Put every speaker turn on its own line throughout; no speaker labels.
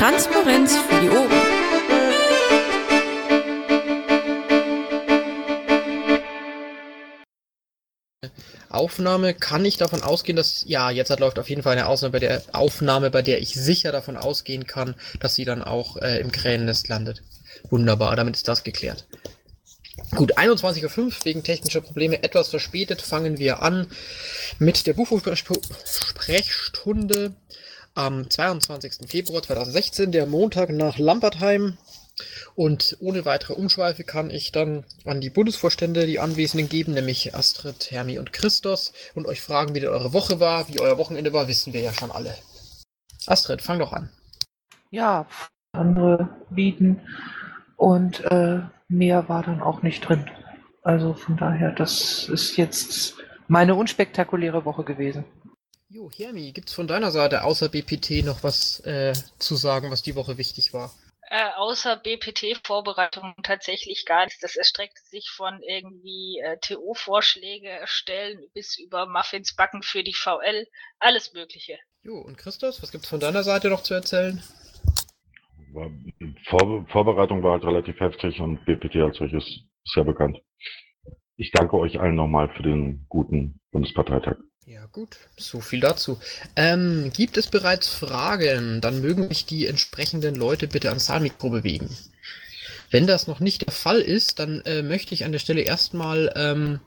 Transparenz für die Ohren.
Aufnahme kann ich davon ausgehen, dass ja jetzt läuft auf jeden Fall eine Ausnahme bei der Aufnahme, bei der ich sicher davon ausgehen kann, dass sie dann auch äh, im Kränennest landet. Wunderbar, damit ist das geklärt. Gut, 21.05 Uhr wegen technischer Probleme etwas verspätet fangen wir an mit der Bufo-Sprechstunde am 22. Februar 2016, der Montag nach Lampertheim. Und ohne weitere Umschweife kann ich dann an die Bundesvorstände die Anwesenden geben, nämlich Astrid, Hermi und Christos, und euch fragen, wie denn eure Woche war. Wie euer Wochenende war, wissen wir ja schon alle. Astrid, fang doch an.
Ja, andere bieten und äh, mehr war dann auch nicht drin. Also von daher, das ist jetzt meine unspektakuläre Woche gewesen.
Jo, Hermi, gibt's von deiner Seite außer BPT noch was äh, zu sagen, was die Woche wichtig war?
Äh, außer BPT-Vorbereitung tatsächlich gar nichts. Das erstreckt sich von irgendwie äh, TO-Vorschläge erstellen bis über Muffins backen für die VL. Alles Mögliche.
Jo, und Christos, was gibt's von deiner Seite noch zu erzählen?
War, Vor Vorbereitung war halt relativ heftig und BPT als solches ist ja bekannt. Ich danke euch allen nochmal für den guten Bundesparteitag.
Ja gut, so viel dazu. Ähm, gibt es bereits Fragen? Dann mögen mich die entsprechenden Leute bitte ans Saalmikro bewegen. Wenn das noch nicht der Fall ist, dann äh, möchte ich an der Stelle erstmal ähm,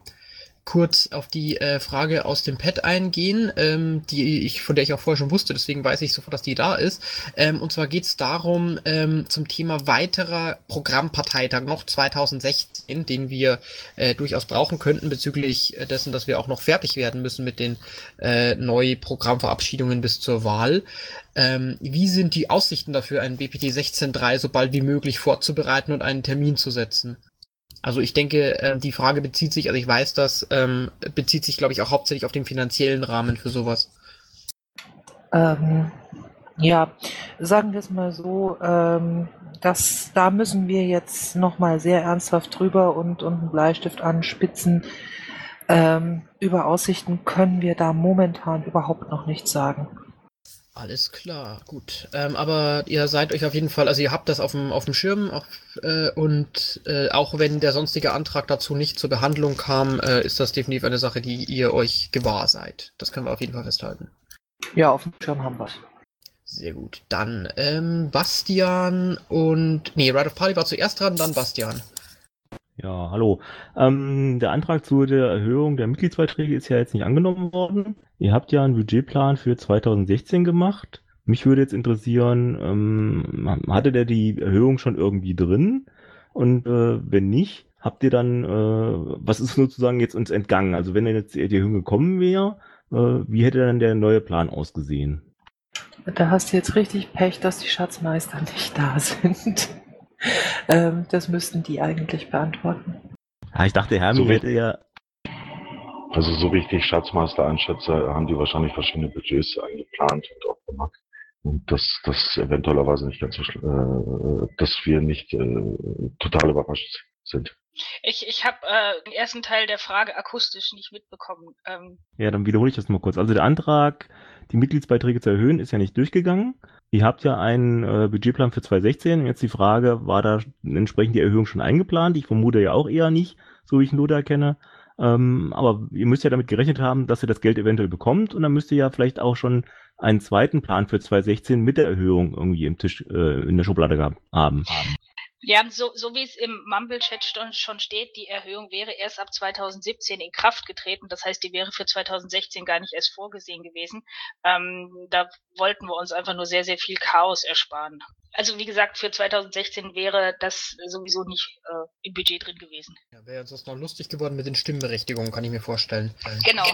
kurz auf die äh, Frage aus dem Pad eingehen, ähm, die ich, von der ich auch vorher schon wusste, deswegen weiß ich sofort, dass die da ist. Ähm, und zwar geht es darum, ähm, zum Thema weiterer Programmparteitag noch 2016, den wir äh, durchaus brauchen könnten, bezüglich dessen, dass wir auch noch fertig werden müssen mit den äh, neuen Programmverabschiedungen bis zur Wahl. Ähm, wie sind die Aussichten dafür, einen BPT 16.3 so bald wie möglich vorzubereiten und einen Termin zu setzen? Also ich denke, äh, die Frage bezieht sich, also ich weiß das, ähm, bezieht sich, glaube ich, auch hauptsächlich auf den finanziellen Rahmen für sowas.
Ähm, ja, sagen wir es mal so, ähm, dass da müssen wir jetzt nochmal sehr ernsthaft drüber und, und einen Bleistift anspitzen. Ähm, über Aussichten können wir da momentan überhaupt noch nichts sagen.
Alles klar, gut. Ähm, aber ihr seid euch auf jeden Fall, also ihr habt das auf dem, auf dem Schirm auf, äh, und äh, auch wenn der sonstige Antrag dazu nicht zur Behandlung kam, äh, ist das definitiv eine Sache, die ihr euch gewahr seid. Das können wir auf jeden Fall festhalten.
Ja, auf dem Schirm haben wir es.
Sehr gut. Dann ähm, Bastian und. Nee, Ride of Party war zuerst dran, dann Bastian.
Ja, hallo. Ähm, der Antrag zu der Erhöhung der Mitgliedsbeiträge ist ja jetzt nicht angenommen worden. Ihr habt ja einen Budgetplan für 2016 gemacht. Mich würde jetzt interessieren, ähm, hatte der die Erhöhung schon irgendwie drin? Und äh, wenn nicht, habt ihr dann, äh, was ist sozusagen jetzt uns entgangen? Also wenn jetzt die Erhöhung gekommen wäre, äh, wie hätte dann der neue Plan ausgesehen?
Da hast du jetzt richtig Pech, dass die Schatzmeister nicht da sind. Ähm, das müssten die eigentlich beantworten.
Ja, ich dachte, Hermi so hätte ja.
Also so wie ich die Schatzmeister einschätze, haben die wahrscheinlich verschiedene Budgets eingeplant und auch gemacht. Und dass das eventuellerweise nicht ganz so äh, dass wir nicht äh, total überrascht sind.
Ich, ich habe äh, den ersten Teil der Frage akustisch nicht mitbekommen. Ähm.
Ja, dann wiederhole ich das mal kurz. Also der Antrag, die Mitgliedsbeiträge zu erhöhen, ist ja nicht durchgegangen. Ihr habt ja einen äh, Budgetplan für 2016. Jetzt die Frage, war da entsprechend die Erhöhung schon eingeplant? Ich vermute ja auch eher nicht, so wie ich Lothar kenne. Ähm, aber ihr müsst ja damit gerechnet haben, dass ihr das Geld eventuell bekommt und dann müsst ihr ja vielleicht auch schon einen zweiten Plan für 2016 mit der Erhöhung irgendwie im Tisch äh, in der Schublade haben.
Ja, so, so wie es im Mumble-Chat schon steht, die Erhöhung wäre erst ab 2017 in Kraft getreten. Das heißt, die wäre für 2016 gar nicht erst vorgesehen gewesen. Ähm, da wollten wir uns einfach nur sehr, sehr viel Chaos ersparen. Also wie gesagt, für 2016 wäre das sowieso nicht äh, im Budget drin gewesen.
Ja, wäre uns noch lustig geworden mit den Stimmberechtigungen, kann ich mir vorstellen.
Genau.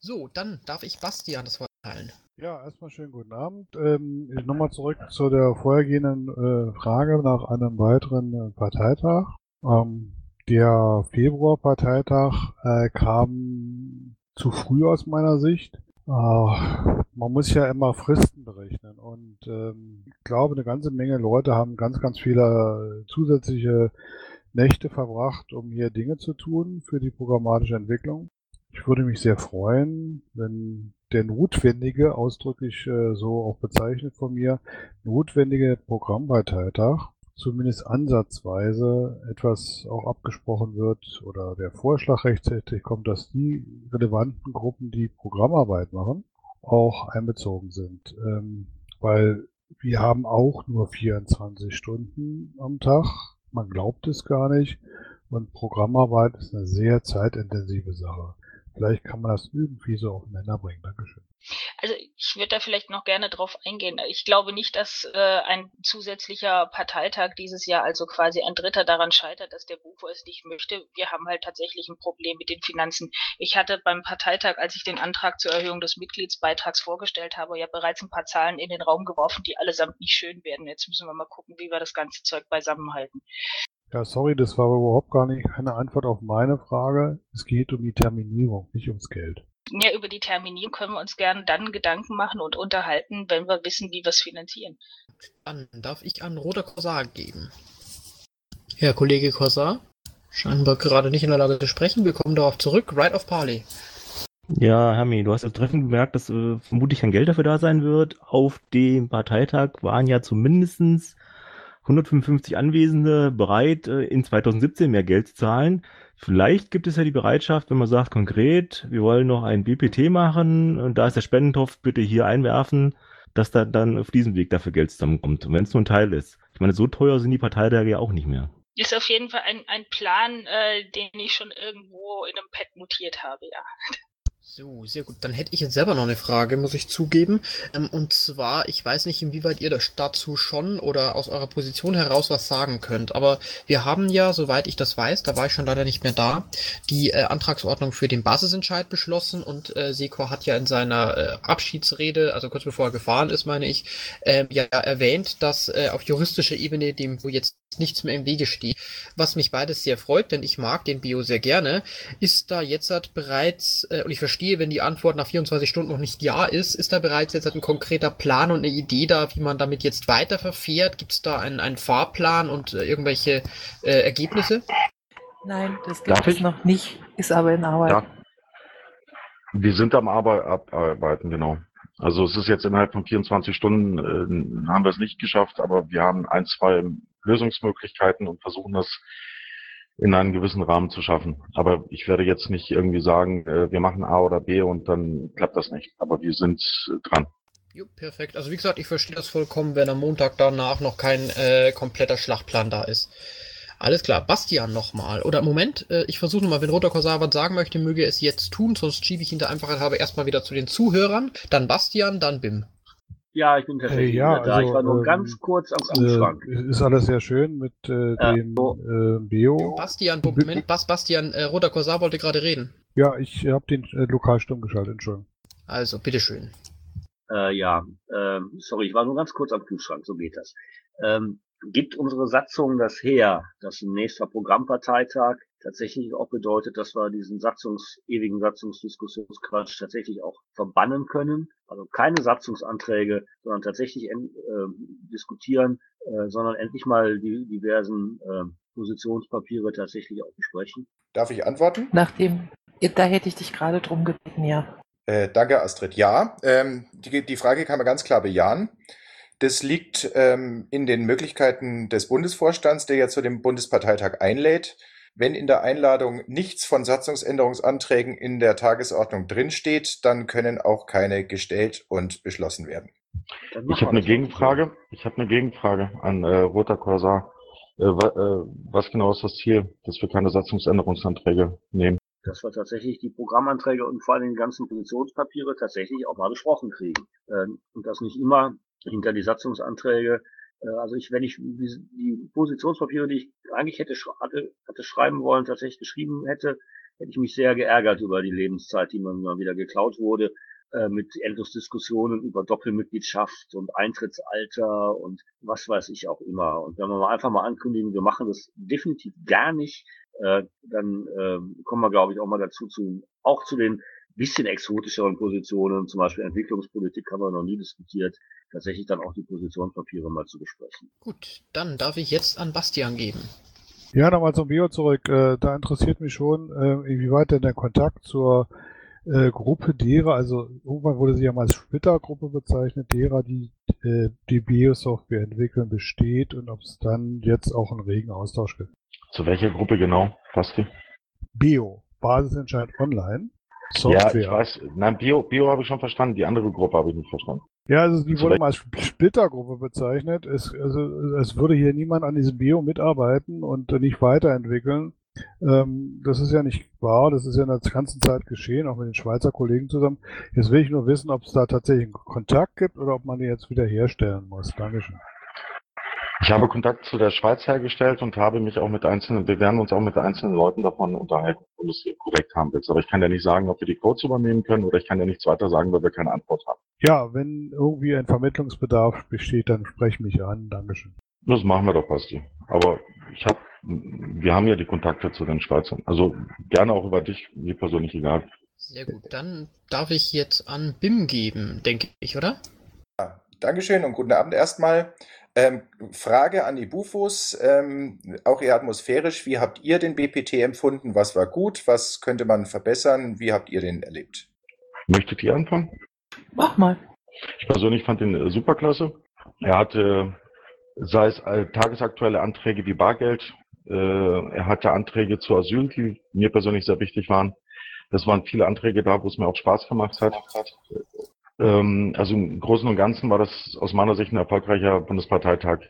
So, dann darf ich Bastian das Wort teilen.
Ja, erstmal schönen guten Abend. Ähm, Nochmal zurück zu der vorhergehenden äh, Frage nach einem weiteren äh, Parteitag. Ähm, der Februar-Parteitag äh, kam zu früh aus meiner Sicht. Man muss ja immer Fristen berechnen und ähm, ich glaube, eine ganze Menge Leute haben ganz, ganz viele zusätzliche Nächte verbracht, um hier Dinge zu tun für die programmatische Entwicklung. ich würde mich sehr freuen, wenn der notwendige, ausdrücklich äh, so auch bezeichnet von mir, notwendige Programmparteitag zumindest ansatzweise etwas auch abgesprochen wird oder der Vorschlag rechtzeitig kommt, dass die relevanten Gruppen, die Programmarbeit machen, auch einbezogen sind. Ähm, weil wir haben auch nur 24 Stunden am Tag. Man glaubt es gar nicht. Und Programmarbeit ist eine sehr zeitintensive Sache. Vielleicht kann man das irgendwie so aufeinander bringen. Dankeschön.
Also ich würde da vielleicht noch gerne drauf eingehen. Ich glaube nicht, dass äh, ein zusätzlicher Parteitag dieses Jahr, also quasi ein Dritter, daran scheitert, dass der Bufo es nicht möchte. Wir haben halt tatsächlich ein Problem mit den Finanzen. Ich hatte beim Parteitag, als ich den Antrag zur Erhöhung des Mitgliedsbeitrags vorgestellt habe, ja bereits ein paar Zahlen in den Raum geworfen, die allesamt nicht schön werden. Jetzt müssen wir mal gucken, wie wir das ganze Zeug beisammenhalten.
Ja, sorry, das war aber überhaupt gar nicht keine Antwort auf meine Frage. Es geht um die Terminierung, nicht ums Geld.
Ja, über die Terminierung können wir uns gerne dann Gedanken machen und unterhalten, wenn wir wissen, wie wir es finanzieren.
Dann darf ich an Roter Korsar geben. Herr Kollege Korsar, scheinbar gerade nicht in der Lage zu sprechen. Wir kommen darauf zurück. Right of Parley.
Ja, Hermi, du hast ja treffend bemerkt, dass äh, vermutlich kein Geld dafür da sein wird. Auf dem Parteitag waren ja zumindestens 155 Anwesende bereit, äh, in 2017 mehr Geld zu zahlen. Vielleicht gibt es ja die Bereitschaft, wenn man sagt konkret, wir wollen noch ein BPT machen und da ist der Spendentopf, bitte hier einwerfen, dass da dann auf diesem Weg dafür Geld zusammenkommt. Und wenn es nur ein Teil ist. Ich meine, so teuer sind die Parteitage ja auch nicht mehr.
Ist auf jeden Fall ein, ein Plan, äh, den ich schon irgendwo in einem Pad mutiert habe, ja.
So, sehr gut. Dann hätte ich jetzt selber noch eine Frage, muss ich zugeben. Ähm, und zwar, ich weiß nicht, inwieweit ihr dazu schon oder aus eurer Position heraus was sagen könnt. Aber wir haben ja, soweit ich das weiß, da war ich schon leider nicht mehr da, die äh, Antragsordnung für den Basisentscheid beschlossen und äh, Sekor hat ja in seiner äh, Abschiedsrede, also kurz bevor er gefahren ist, meine ich, äh, ja erwähnt, dass äh, auf juristischer Ebene dem wo jetzt nichts mehr im Wege steht. Was mich beides sehr freut, denn ich mag den Bio sehr gerne, ist da jetzt halt bereits, äh, und ich verstehe, wenn die Antwort nach 24 Stunden noch nicht ja ist, ist da bereits jetzt halt ein konkreter Plan und eine Idee da, wie man damit jetzt weiter verfährt? Gibt es da einen, einen Fahrplan und äh, irgendwelche äh, Ergebnisse?
Nein, das gibt Darf es ich? noch nicht, ist aber in Arbeit. Ja.
Wir sind am Arbeiten, genau. Also es ist jetzt innerhalb von 24 Stunden, äh, haben wir es nicht geschafft, aber wir haben ein, zwei Lösungsmöglichkeiten und versuchen das in einem gewissen Rahmen zu schaffen. Aber ich werde jetzt nicht irgendwie sagen, äh, wir machen A oder B und dann klappt das nicht. Aber wir sind dran.
Jo, perfekt. Also wie gesagt, ich verstehe das vollkommen, wenn am Montag danach noch kein äh, kompletter Schlachtplan da ist. Alles klar, Bastian nochmal. Oder Moment, äh, ich versuche nochmal, wenn Roter Korsar was sagen möchte, möge es jetzt tun, sonst schiebe ich ihn der Einfachheit habe erstmal wieder zu den Zuhörern. Dann Bastian, dann Bim.
Ja, ich bin tatsächlich
äh, ja,
da.
Also,
ich war nur
ähm,
ganz kurz am Kühlschrank.
Äh, ist alles sehr schön mit äh,
Ja,
dem äh, Bio.
Bastian, Moment, Bas, Bastian, äh, Roter Korsar wollte gerade reden.
Ja, ich habe den äh, lokal stumm geschaltet, Entschuldigung.
Also, bitteschön.
Äh, ja, ähm, sorry, ich war nur ganz kurz am Kühlschrank, so geht das. Ähm, gibt unsere Satzung das her, dass ein nächster Programmparteitag tatsächlich auch bedeutet, dass wir diesen Satzungs, ewigen Satzungsdiskussionsquatsch tatsächlich auch verbannen können? Also keine Satzungsanträge, sondern tatsächlich äh, diskutieren, äh, sondern endlich mal die diversen äh, Positionspapiere tatsächlich auch besprechen.
Darf ich antworten?
Nachdem, da hätte ich dich gerade drum gebeten, ja.
Äh, danke, Astrid. Ja, ähm, die, die Frage kann man ganz klar bejahen. Das liegt ähm, in den Möglichkeiten des Bundesvorstands, der ja zu dem Bundesparteitag einlädt. Wenn in der Einladung nichts von Satzungsänderungsanträgen in der Tagesordnung drinsteht, dann können auch keine gestellt und beschlossen werden.
Ich habe eine Gegenfrage. Ich habe eine Gegenfrage an äh, Roter Korsar. Äh, wa, äh, was genau ist das Ziel, dass wir keine Satzungsänderungsanträge nehmen?
dass wir tatsächlich die Programmanträge und vor allem die ganzen Positionspapiere tatsächlich auch mal besprochen kriegen. Ähm, und das nicht immer hinter die Satzungsanträge. Äh, also ich, wenn ich die, Positionspapiere, die ich eigentlich hätte, hatte, hatte schreiben wollen, tatsächlich geschrieben hätte, hätte ich mich sehr geärgert über die Lebenszeit, die mir mal wieder geklaut wurde, äh, mit endlos Diskussionen über Doppelmitgliedschaft und Eintrittsalter und was weiß ich auch immer. Und wenn wir mal einfach mal ankündigen, wir machen das definitiv gar nicht, äh, dann äh, kommen wir, glaube ich, auch mal dazu zu, auch zu den bisschen exotischeren Positionen, zum Beispiel Entwicklungspolitik haben wir noch nie diskutiert, tatsächlich dann auch die Positionspapiere mal zu besprechen.
Gut, dann darf ich jetzt an Bastian geben.
Ja, nochmal zum Bio zurück. Äh, da interessiert mich schon, äh, inwieweit denn der Kontakt zur äh, Gruppe derer, also irgendwann wurde sie ja mal als Splitter-Gruppe bezeichnet, derer, die die Bio-Software entwickeln, besteht und ob es dann jetzt auch einen regen Austausch gibt.
Zu welcher Gruppe genau, Basti?
Bio, Basisentscheid Online.
Ja,
Software.
ich weiß. Nein, Bio, Bio habe ich schon verstanden. Die andere Gruppe habe ich nicht verstanden.
Ja, also die wurde mal als Splittergruppe bezeichnet. Es, also, es würde hier niemand an diesem Bio mitarbeiten und nicht weiterentwickeln. Ähm, das ist ja nicht wahr. Das ist ja in der ganzen Zeit geschehen, auch mit den Schweizer Kollegen zusammen. Jetzt will ich nur wissen, ob es da tatsächlich einen Kontakt gibt oder ob man den jetzt wieder herstellen muss. Dankeschön.
Ich habe Kontakt zu der Schweiz hergestellt und habe mich auch mit einzelnen, wir werden uns auch mit einzelnen Leuten davon unterhalten, ob du es korrekt haben willst. Aber ich kann ja nicht sagen, ob wir die Codes übernehmen können oder ich kann ja nichts weiter sagen, weil wir keine Antwort haben.
Ja, wenn irgendwie ein Vermittlungsbedarf besteht, dann sprech mich an. Dankeschön.
Das machen wir doch, Basti. Aber ich habe, wir haben ja die Kontakte zu den Schweizern. Also gerne auch über dich, mir persönlich egal.
Sehr gut. Dann darf ich jetzt an BIM geben, denke ich, oder?
Dankeschön und guten Abend erstmal. Ähm, Frage an die Bufos, ähm, auch eher atmosphärisch. Wie habt ihr den BPT empfunden? Was war gut? Was könnte man verbessern? Wie habt ihr den erlebt?
Möchtet ihr anfangen?
Mach mal.
Ich persönlich fand ihn äh, superklasse. Er hatte, sei es äh, tagesaktuelle Anträge wie Bargeld, äh, er hatte Anträge zu Asyl, die mir persönlich sehr wichtig waren. Das waren viele Anträge da, wo es mir auch Spaß gemacht hat. Ähm, also im Großen und Ganzen war das aus meiner Sicht ein erfolgreicher Bundesparteitag.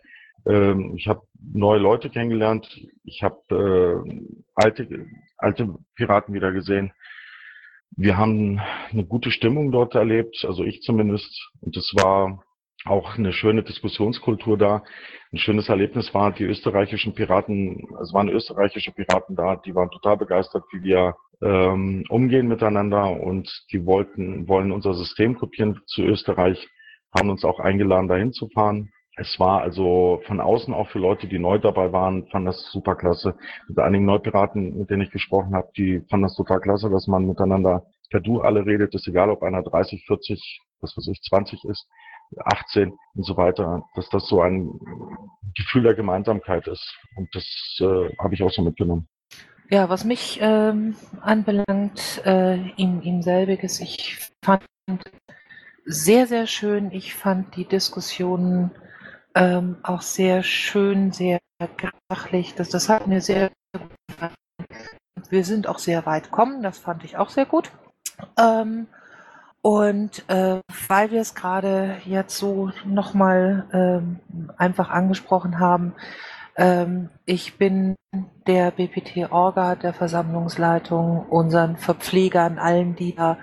Ähm, ich habe neue Leute kennengelernt. Ich habe äh, alte, alte Piraten wieder gesehen. Wir haben eine gute Stimmung dort erlebt, also ich zumindest. Und es war auch eine schöne Diskussionskultur da. Ein schönes Erlebnis war, die österreichischen Piraten, es waren österreichische Piraten da, die waren total begeistert, wie wir ähm, umgehen miteinander und die wollten, wollen unser System kopieren zu Österreich, haben uns auch eingeladen, dahin zu fahren. Es war also von außen auch für Leute, die neu dabei waren, fand das super klasse. Mit einigen Neupiraten, mit denen ich gesprochen habe, die fanden das total klasse, dass man miteinander per Du alle redet. Ist egal, ob einer 30, 40, was weiß ich, 20 ist, 18 und so weiter, dass das so ein Gefühl der Gemeinsamkeit ist. Und das äh, habe ich auch so mitgenommen.
Ja, was mich ähm, anbelangt, äh, ihm, ihm selbiges, ich fand sehr, sehr schön. Ich fand die Diskussionen ähm, auch sehr schön, sehr sachlich. Das, das hat mir sehr gut gefallen. Wir sind auch sehr weit gekommen, das fand ich auch sehr gut. Ähm, und äh, weil wir es gerade jetzt so nochmal ähm, einfach angesprochen haben, ich bin der BPT-Orga, der Versammlungsleitung, unseren Verpflegern, allen, die da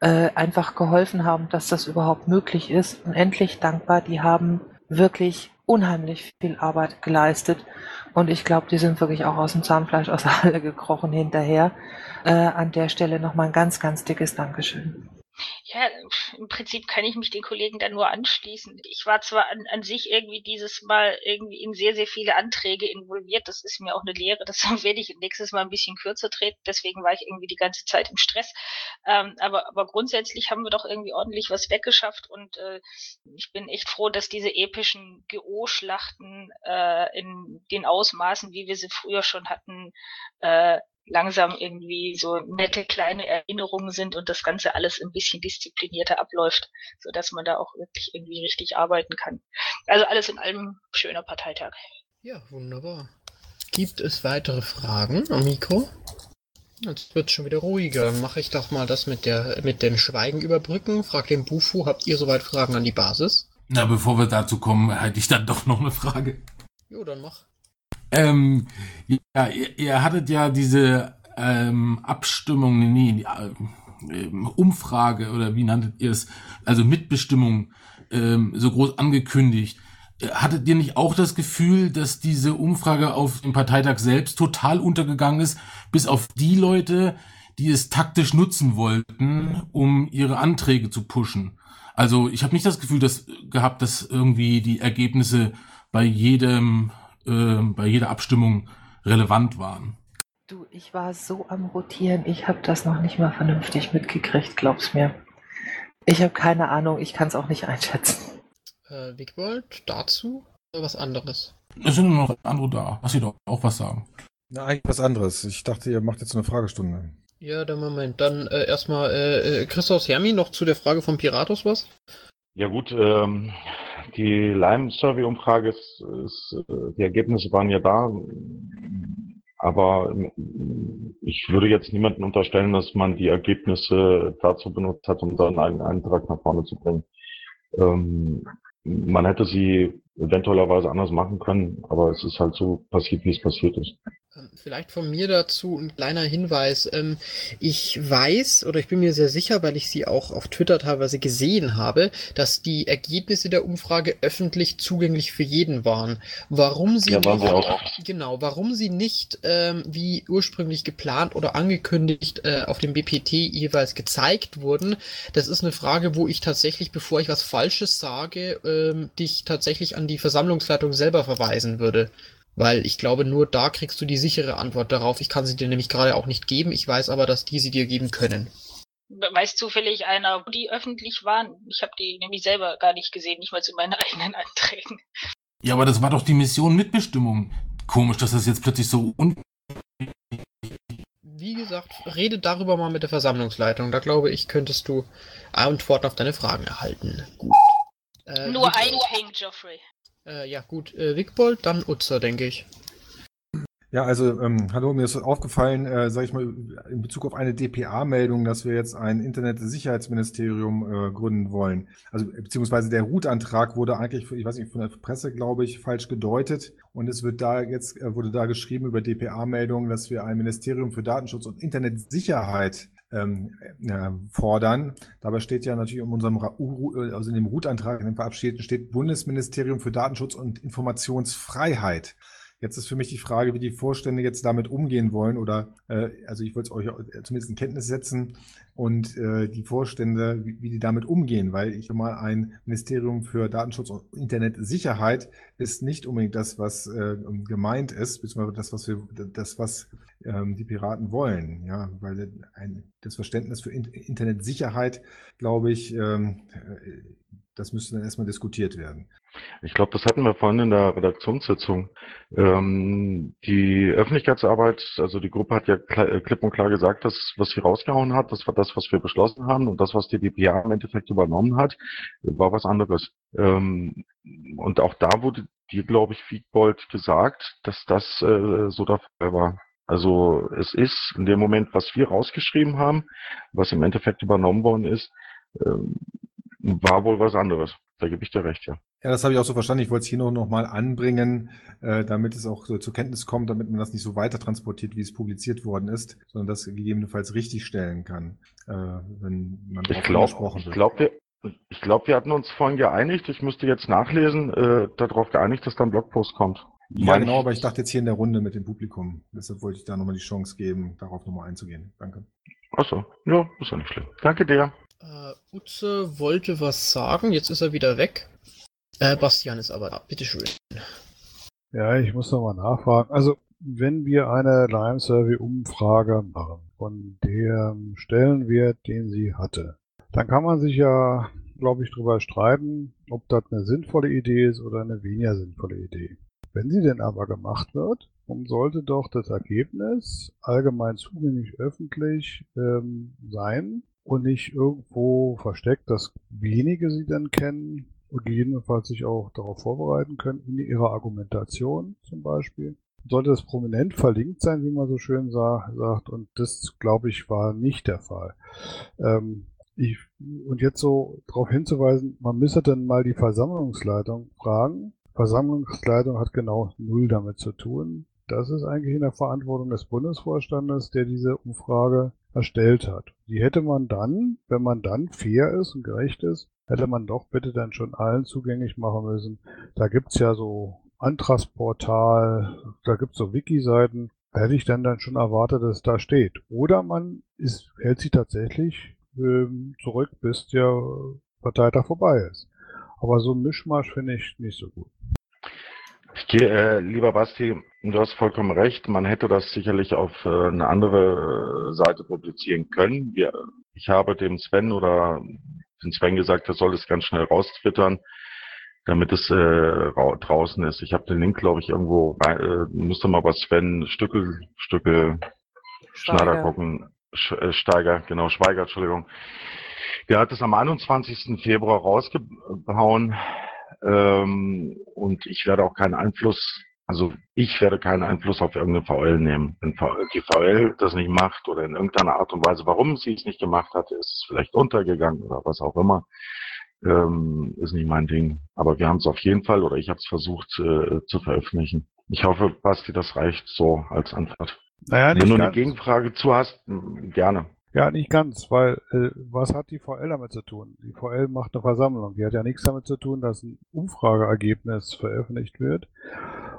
äh, einfach geholfen haben, dass das überhaupt möglich ist. Unendlich dankbar. Die haben wirklich unheimlich viel Arbeit geleistet. Und ich glaube, die sind wirklich auch aus dem Zahnfleisch aus der Halle gekrochen hinterher. Äh, an der Stelle nochmal ein ganz, ganz dickes Dankeschön.
Ja, im Prinzip kann ich mich den Kollegen da nur anschließen. Ich war zwar an, an sich irgendwie dieses Mal irgendwie in sehr, sehr viele Anträge involviert. Das ist mir auch eine Lehre. Das werde ich nächstes Mal ein bisschen kürzer treten. Deswegen war ich irgendwie die ganze Zeit im Stress. Ähm, aber, aber grundsätzlich haben wir doch irgendwie ordentlich was weggeschafft und äh, ich bin echt froh, dass diese epischen GO-Schlachten äh, in den Ausmaßen, wie wir sie früher schon hatten, äh, langsam irgendwie so nette kleine Erinnerungen sind und das Ganze alles ein bisschen disziplinierter abläuft, so dass man da auch wirklich irgendwie richtig arbeiten kann. Also alles in allem schöner Parteitag.
Ja, wunderbar. Gibt es weitere Fragen am Mikro? Jetzt wird schon wieder ruhiger. Dann mache ich doch mal das mit der mit dem Schweigen überbrücken. Frag den Bufu, habt ihr soweit Fragen an die Basis?
Na, bevor wir dazu kommen, hätte ich dann doch noch eine Frage.
Jo, dann mach.
Ähm, ja, ihr, ihr hattet ja diese ähm, Abstimmung, nee, äh, Umfrage oder wie nanntet ihr es, also Mitbestimmung ähm, so groß angekündigt. Äh, Hattet ihr nicht auch das Gefühl, dass diese Umfrage auf dem Parteitag selbst total untergegangen ist, bis auf die Leute, die es taktisch nutzen wollten, um ihre Anträge zu pushen? Also ich habe nicht das Gefühl dass, gehabt, dass irgendwie die Ergebnisse bei jedem äh, bei jeder Abstimmung relevant waren.
Du, ich war so am Rotieren, ich habe das noch nicht mal vernünftig mitgekriegt, glaub's mir. Ich habe keine Ahnung, ich kann es auch nicht einschätzen.
Äh, Wigbold, dazu? was anderes?
Es sind nur noch andere da. Lass sie doch auch was sagen.
Na, eigentlich was anderes. Ich dachte, ihr macht jetzt eine Fragestunde.
Ja, dann Moment. Dann äh, erstmal äh, äh, Christos Hermi noch zu der Frage von Piratos was?
Ja gut, ähm, die Lime-Survey-Umfrage, ist, ist, äh, die Ergebnisse waren ja da, aber ich würde jetzt niemandem unterstellen, dass man die Ergebnisse dazu benutzt hat, um dann einen Eintrag nach vorne zu bringen. Ähm, man hätte sie eventuellerweise anders machen können, aber es ist halt so passiert, wie es passiert ist.
Ähm, vielleicht von mir dazu ein kleiner Hinweis. Ähm, ich weiß oder ich bin mir sehr sicher, weil ich sie auch auf Twitter teilweise gesehen habe, dass die Ergebnisse der Umfrage öffentlich zugänglich für jeden waren. Warum sie
Ja, waren
nicht,
auch.
genau, warum sie nicht ähm, wie ursprünglich geplant oder angekündigt äh, auf dem BPT jeweils gezeigt wurden, das ist eine Frage, wo ich tatsächlich, bevor ich was Falsches sage, dich tatsächlich an die Versammlungsleitung selber verweisen würde. Weil ich glaube, nur da kriegst du die sichere Antwort darauf. Ich kann sie dir nämlich gerade auch nicht geben. Ich weiß aber, dass die sie dir geben können.
Weiß zufällig einer, wo die öffentlich waren? Ich habe die nämlich selber gar nicht gesehen, nicht mal zu meinen eigenen Anträgen.
Ja, aber das war doch die Mission Mitbestimmung. Komisch, dass das jetzt plötzlich so un
Wie gesagt, rede darüber mal mit der Versammlungsleitung. Da glaube ich, könntest du Antworten auf deine Fragen erhalten. Gut. Äh,
Nur ein Ping, Geoffrey.
Äh, ja, gut. Äh, Wickbold, dann Utzer, denke ich.
Ja, also, ähm, hallo, mir ist aufgefallen, äh, sage ich mal, in Bezug auf eine DPA-Meldung, dass wir jetzt ein Internetsicherheitsministerium äh, gründen wollen. Also, beziehungsweise der Root-Antrag wurde eigentlich, ich weiß nicht, von der Presse, glaube ich, falsch gedeutet. Und es wird da jetzt, äh, wurde da geschrieben über DPA-Meldungen, dass wir ein Ministerium für Datenschutz und Internetsicherheit ähm, äh, fordern. Dabei steht ja natürlich in unserem, äh, also in dem Root-Antrag, in dem verabschiedeten, steht Bundesministerium für Datenschutz und Informationsfreiheit. Jetzt ist für mich die Frage, wie die Vorstände jetzt damit umgehen wollen oder äh, also ich wollte es euch zumindest in Kenntnis setzen und äh, die Vorstände, wie, wie die damit umgehen, weil ich mal ein Ministerium für Datenschutz und Internetsicherheit ist nicht unbedingt das, was äh, gemeint ist, beziehungsweise das, was wir, das, was ähm, die Piraten wollen, ja, weil ein, das Verständnis für In Internetsicherheit, glaube ich, ähm, äh, das müsste dann erstmal diskutiert werden.
Ich glaube, das hatten wir vorhin in der Redaktionssitzung. Ähm, die Öffentlichkeitsarbeit, also die Gruppe hat ja äh, klipp und klar gesagt, dass was sie rausgehauen hat, das war das, was wir beschlossen haben und das, was die DPA im Endeffekt übernommen hat, war was anderes. Ähm, und auch da wurde dir, glaube ich, Fiegbold gesagt, dass das äh, so der Fall war. Also es ist in dem Moment, was wir rausgeschrieben haben, was im Endeffekt übernommen worden ist, ähm, war wohl was anderes. Da gebe ich dir recht, ja.
Ja, das habe ich auch so verstanden. Ich wollte es hier nur noch mal anbringen, äh, damit es auch so zur Kenntnis kommt, damit man das nicht so weiter transportiert, wie es publiziert worden ist, sondern das gegebenenfalls richtig stellen kann, äh, wenn man
Ich
darauf
glaube,
angesprochen
ich
wird.
glaube, wir, ich glaube, wir hatten uns vorhin geeinigt. Ich müsste jetzt nachlesen, äh, darauf geeinigt, dass da ein Blogpost kommt.
Ja,
Meine
genau,
ich-
aber ich dachte jetzt hier in der Runde mit dem Publikum. Deshalb wollte ich da nochmal die Chance geben, darauf nochmal einzugehen. Danke.
Ach so, ja, ist ja nicht schlimm. Danke dir.
Äh, Utze wollte was sagen, jetzt ist er wieder weg. Äh, Bastian ist aber da. Bitteschön.
Ja, ich muss nochmal nachfragen. Also, wenn wir eine Lime Survey Umfrage machen von dem Stellenwert, den sie hatte, dann kann man sich ja, glaube ich, drüber streiten, ob das eine sinnvolle Idee ist oder eine weniger sinnvolle Idee. Wenn sie denn aber gemacht wird, dann sollte doch das Ergebnis allgemein zugänglich öffentlich ähm, sein und nicht irgendwo versteckt, dass wenige sie dann kennen und gegebenenfalls sich auch darauf vorbereiten können in ihrer Argumentation zum Beispiel. Sollte es prominent verlinkt sein, wie man so schön sa sagt, und das, glaube ich, war nicht der Fall. Ähm, ich, und jetzt so darauf hinzuweisen, man müsse dann mal die Versammlungsleitung fragen. Versammlungsleitung hat genau null damit zu tun. Das ist eigentlich in der Verantwortung des Bundesvorstandes, der diese Umfrage erstellt hat. Die hätte man dann, wenn man dann fair ist und gerecht ist, hätte man doch bitte dann schon allen zugänglich machen müssen. Da gibt's ja so Antragsportal, da gibt's so Wiki-Seiten. Hätte ich dann, dann schon erwartet, dass es da steht. Oder man ist, hält sich tatsächlich ähm, zurück, bis der Parteitag vorbei ist. Aber so ein Mischmasch finde ich nicht so gut.
Gehe, äh, lieber Basti, du hast vollkommen recht. Man hätte das sicherlich auf äh, eine andere Seite publizieren können. Wir, ich habe dem Sven oder dem Sven gesagt, er soll es ganz schnell raustwittern, damit es äh, draußen ist. Ich habe den Link, glaube ich, irgendwo rein, äh, müsste mal bei Sven Stückel, Stückel Schneider gucken. Sch, äh, Steiger, genau, Schweiger, Entschuldigung. Der hat es am 21. Februar rausgehauen. Ähm, und ich werde auch keinen Einfluss, also ich werde keinen Einfluss auf irgendeine VL nehmen. Wenn die VL das nicht macht oder in irgendeiner Art und Weise, warum sie es nicht gemacht hat, ist es vielleicht untergegangen oder was auch immer ähm, ist nicht mein Ding. Aber wir haben es auf jeden Fall oder ich habe es versucht äh, zu veröffentlichen. Ich hoffe, Basti, das reicht so als Antwort.
Naja,
Wenn du eine. Gegenfrage zu hast, gerne.
Ja, nicht ganz, weil äh, was hat die VL damit zu tun? Die VL macht eine Versammlung. Die hat ja nichts damit zu tun, dass ein Umfrageergebnis veröffentlicht wird.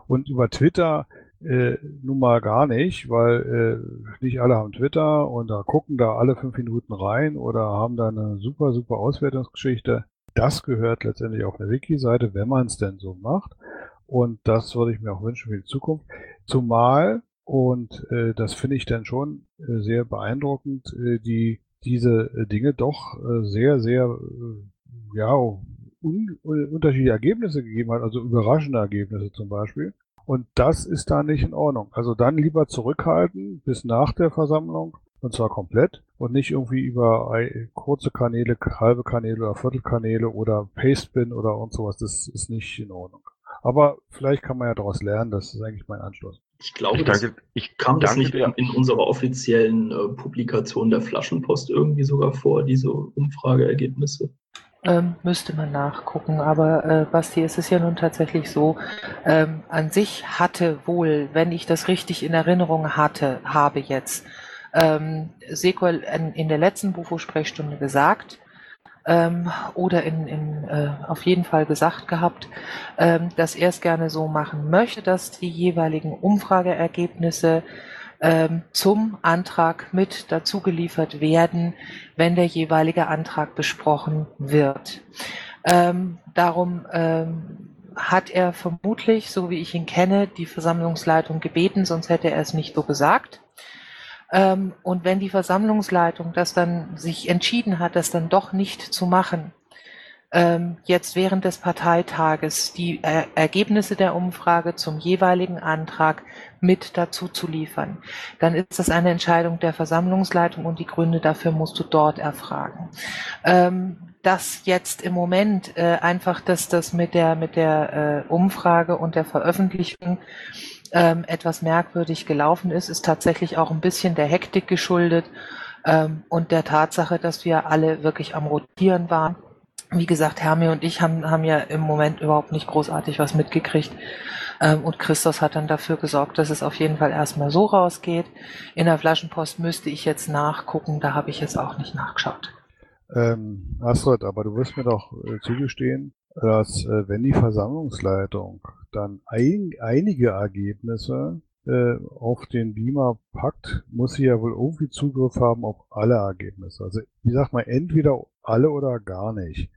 Und über Twitter äh, nun mal gar nicht, weil äh, nicht alle haben Twitter und da gucken da alle fünf Minuten rein oder haben da eine super, super Auswertungsgeschichte. Das gehört letztendlich auf eine Wiki-Seite, wenn man es denn so macht. Und das würde ich mir auch wünschen für die Zukunft. Zumal, und äh, das finde ich dann schon äh, sehr beeindruckend, äh, die diese äh, Dinge doch äh, sehr, sehr äh, ja, un unterschiedliche Ergebnisse gegeben hat, also überraschende Ergebnisse zum Beispiel. Und das ist da nicht in Ordnung. Also dann lieber zurückhalten bis nach der Versammlung und zwar komplett und nicht irgendwie über kurze Kanäle, halbe Kanäle oder Viertelkanäle oder Pastebin oder und sowas. Das ist nicht in Ordnung. Aber vielleicht kann man ja daraus lernen. Das ist eigentlich mein Anschluss.
Ich glaube,
Ich
das
danke, ich
kam das
danke
nicht
dir.
in, in unserer offiziellen äh, Publikation der Flaschenpost irgendwie sogar vor, diese Umfrageergebnisse.
Ähm, müsste man nachgucken, aber äh, Basti, es ist ja nun tatsächlich so, ähm, an sich hatte wohl, wenn ich das richtig in Erinnerung hatte, habe jetzt, ähm, Sequel in, in der letzten Bufo-Sprechstunde gesagt, ähm, oder in, in, äh, auf jeden Fall gesagt gehabt, ähm, dass er es gerne so machen möchte, dass die jeweiligen Umfrageergebnisse ähm, zum Antrag mit dazu geliefert werden, wenn der jeweilige Antrag besprochen wird. Ähm, darum ähm, hat er vermutlich, so wie ich ihn kenne, die Versammlungsleitung gebeten, sonst hätte er es nicht so gesagt. Ähm, und wenn die Versammlungsleitung das dann sich entschieden hat, das dann doch nicht zu machen, ähm, jetzt während des Parteitages die äh, Ergebnisse der Umfrage zum jeweiligen Antrag mit dazu zu liefern, dann ist das eine Entscheidung der Versammlungsleitung und die Gründe dafür musst du dort erfragen. Ähm, dass jetzt im Moment äh, einfach, dass das mit der mit der äh, Umfrage und der Veröffentlichung ähm, etwas merkwürdig gelaufen ist, ist tatsächlich auch ein bisschen der Hektik geschuldet ähm, und der Tatsache, dass wir alle wirklich am Rotieren waren. Wie gesagt, Hermi und ich haben, haben ja im Moment überhaupt nicht großartig was mitgekriegt. Ähm, und Christos hat dann dafür gesorgt, dass es auf jeden Fall erstmal so rausgeht. In der Flaschenpost müsste ich jetzt nachgucken, da habe ich jetzt auch nicht nachgeschaut.
Ähm, Astrid, aber du wirst mir doch äh, zugestehen, dass äh, wenn die Versammlungsleitung dann ein, einige Ergebnisse äh, auf den Beamer packt, muss sie ja wohl irgendwie Zugriff haben auf alle Ergebnisse. Also ich sag mal, entweder alle oder gar nicht.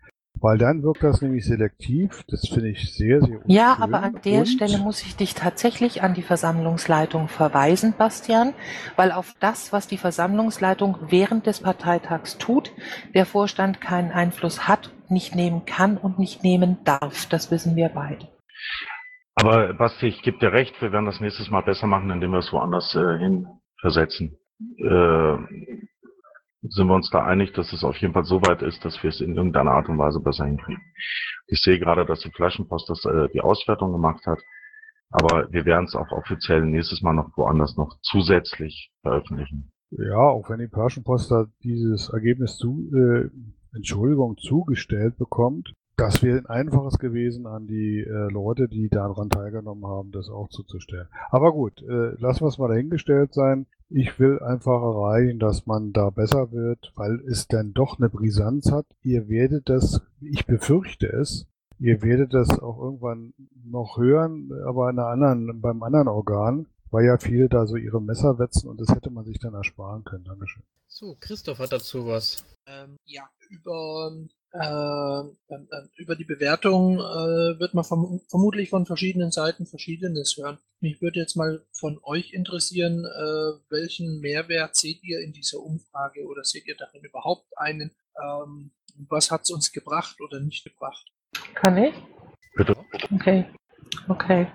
Weil dann wirkt das nämlich selektiv. Das finde ich sehr, sehr
Ja,
unschön.
aber an der
Und-
Stelle muss ich dich tatsächlich an die Versammlungsleitung verweisen, Bastian, weil auf das, was die Versammlungsleitung während des Parteitags tut, der Vorstand keinen Einfluss hat, nicht nehmen kann und nicht nehmen darf. Das wissen wir beide.
Aber Basti, ich gebe dir recht, wir werden das nächstes Mal besser machen, indem wir es woanders äh, hin versetzen. Äh, sind wir uns da einig, dass es auf jeden Fall so weit ist, dass wir es in irgendeiner Art und Weise besser hinkriegen. Ich sehe gerade, dass die Flaschenpost das, äh, die Auswertung gemacht hat, aber wir werden es auch offiziell nächstes Mal noch woanders noch zusätzlich veröffentlichen.
Ja, auch wenn die Flaschenpost da dieses Ergebnis zu, äh, Entschuldigung, zugestellt bekommt, das wäre ein einfaches gewesen, an die äh, Leute, die daran teilgenommen haben, das auch zuzustellen. Aber gut, äh, lassen wir es mal dahingestellt sein. Ich will einfach erreichen, dass man da besser wird, weil es dann doch eine Brisanz hat. Ihr werdet das, ich befürchte es, ihr werdet das auch irgendwann noch hören, aber in einer anderen, beim anderen Organ, weil ja viele da so ihre Messer wetzen und das hätte man sich dann ersparen können. Dankeschön.
So, Christoph hat dazu was.
Ähm, ja, über, äh, ähm, ähm, über die Bewertung äh, wird man verm vermutlich von verschiedenen Seiten Verschiedenes hören. Mich würde jetzt mal von euch interessieren, äh, welchen Mehrwert seht ihr in dieser Umfrage oder seht ihr darin überhaupt einen? Ähm, was hat es uns gebracht oder nicht gebracht?
Kann ich?
Bitte.
Okay. Okay.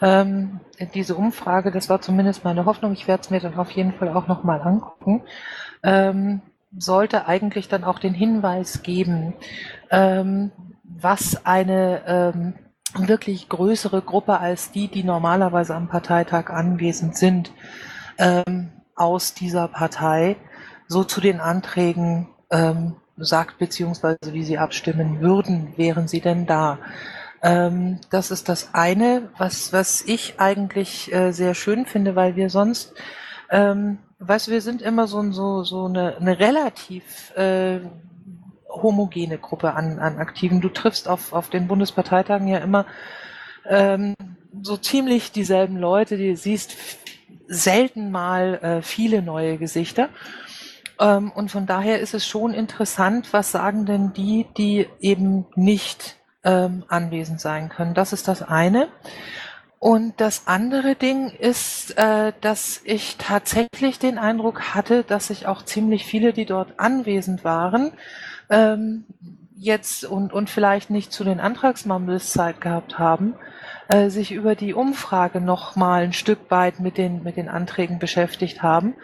Ähm, diese Umfrage, das war zumindest meine Hoffnung, ich werde es mir dann auf jeden Fall auch nochmal angucken, ähm, sollte eigentlich dann auch den Hinweis geben, ähm, was eine ähm, wirklich größere Gruppe als die, die normalerweise am Parteitag anwesend sind, ähm, aus dieser Partei so zu den Anträgen ähm, sagt, beziehungsweise wie sie abstimmen würden, wären sie denn da. Ähm, das ist das eine, was, was ich eigentlich äh, sehr schön finde, weil wir sonst, ähm, weißt du, wir sind immer so, so, so eine, eine relativ äh, homogene Gruppe an, an Aktiven. Du triffst auf, auf den Bundesparteitagen ja immer ähm, so ziemlich dieselben Leute, die siehst selten mal äh, viele neue Gesichter. Ähm, und von daher ist es schon interessant, was sagen denn die, die eben nicht ähm, anwesend sein können. Das ist das eine. Und das andere Ding ist, äh, dass ich tatsächlich den Eindruck hatte, dass sich auch ziemlich viele, die dort anwesend waren, ähm, jetzt und, und vielleicht nicht zu den Antragsmumbles Zeit gehabt haben, äh, sich über die Umfrage noch mal ein Stück weit mit den, mit den Anträgen beschäftigt haben,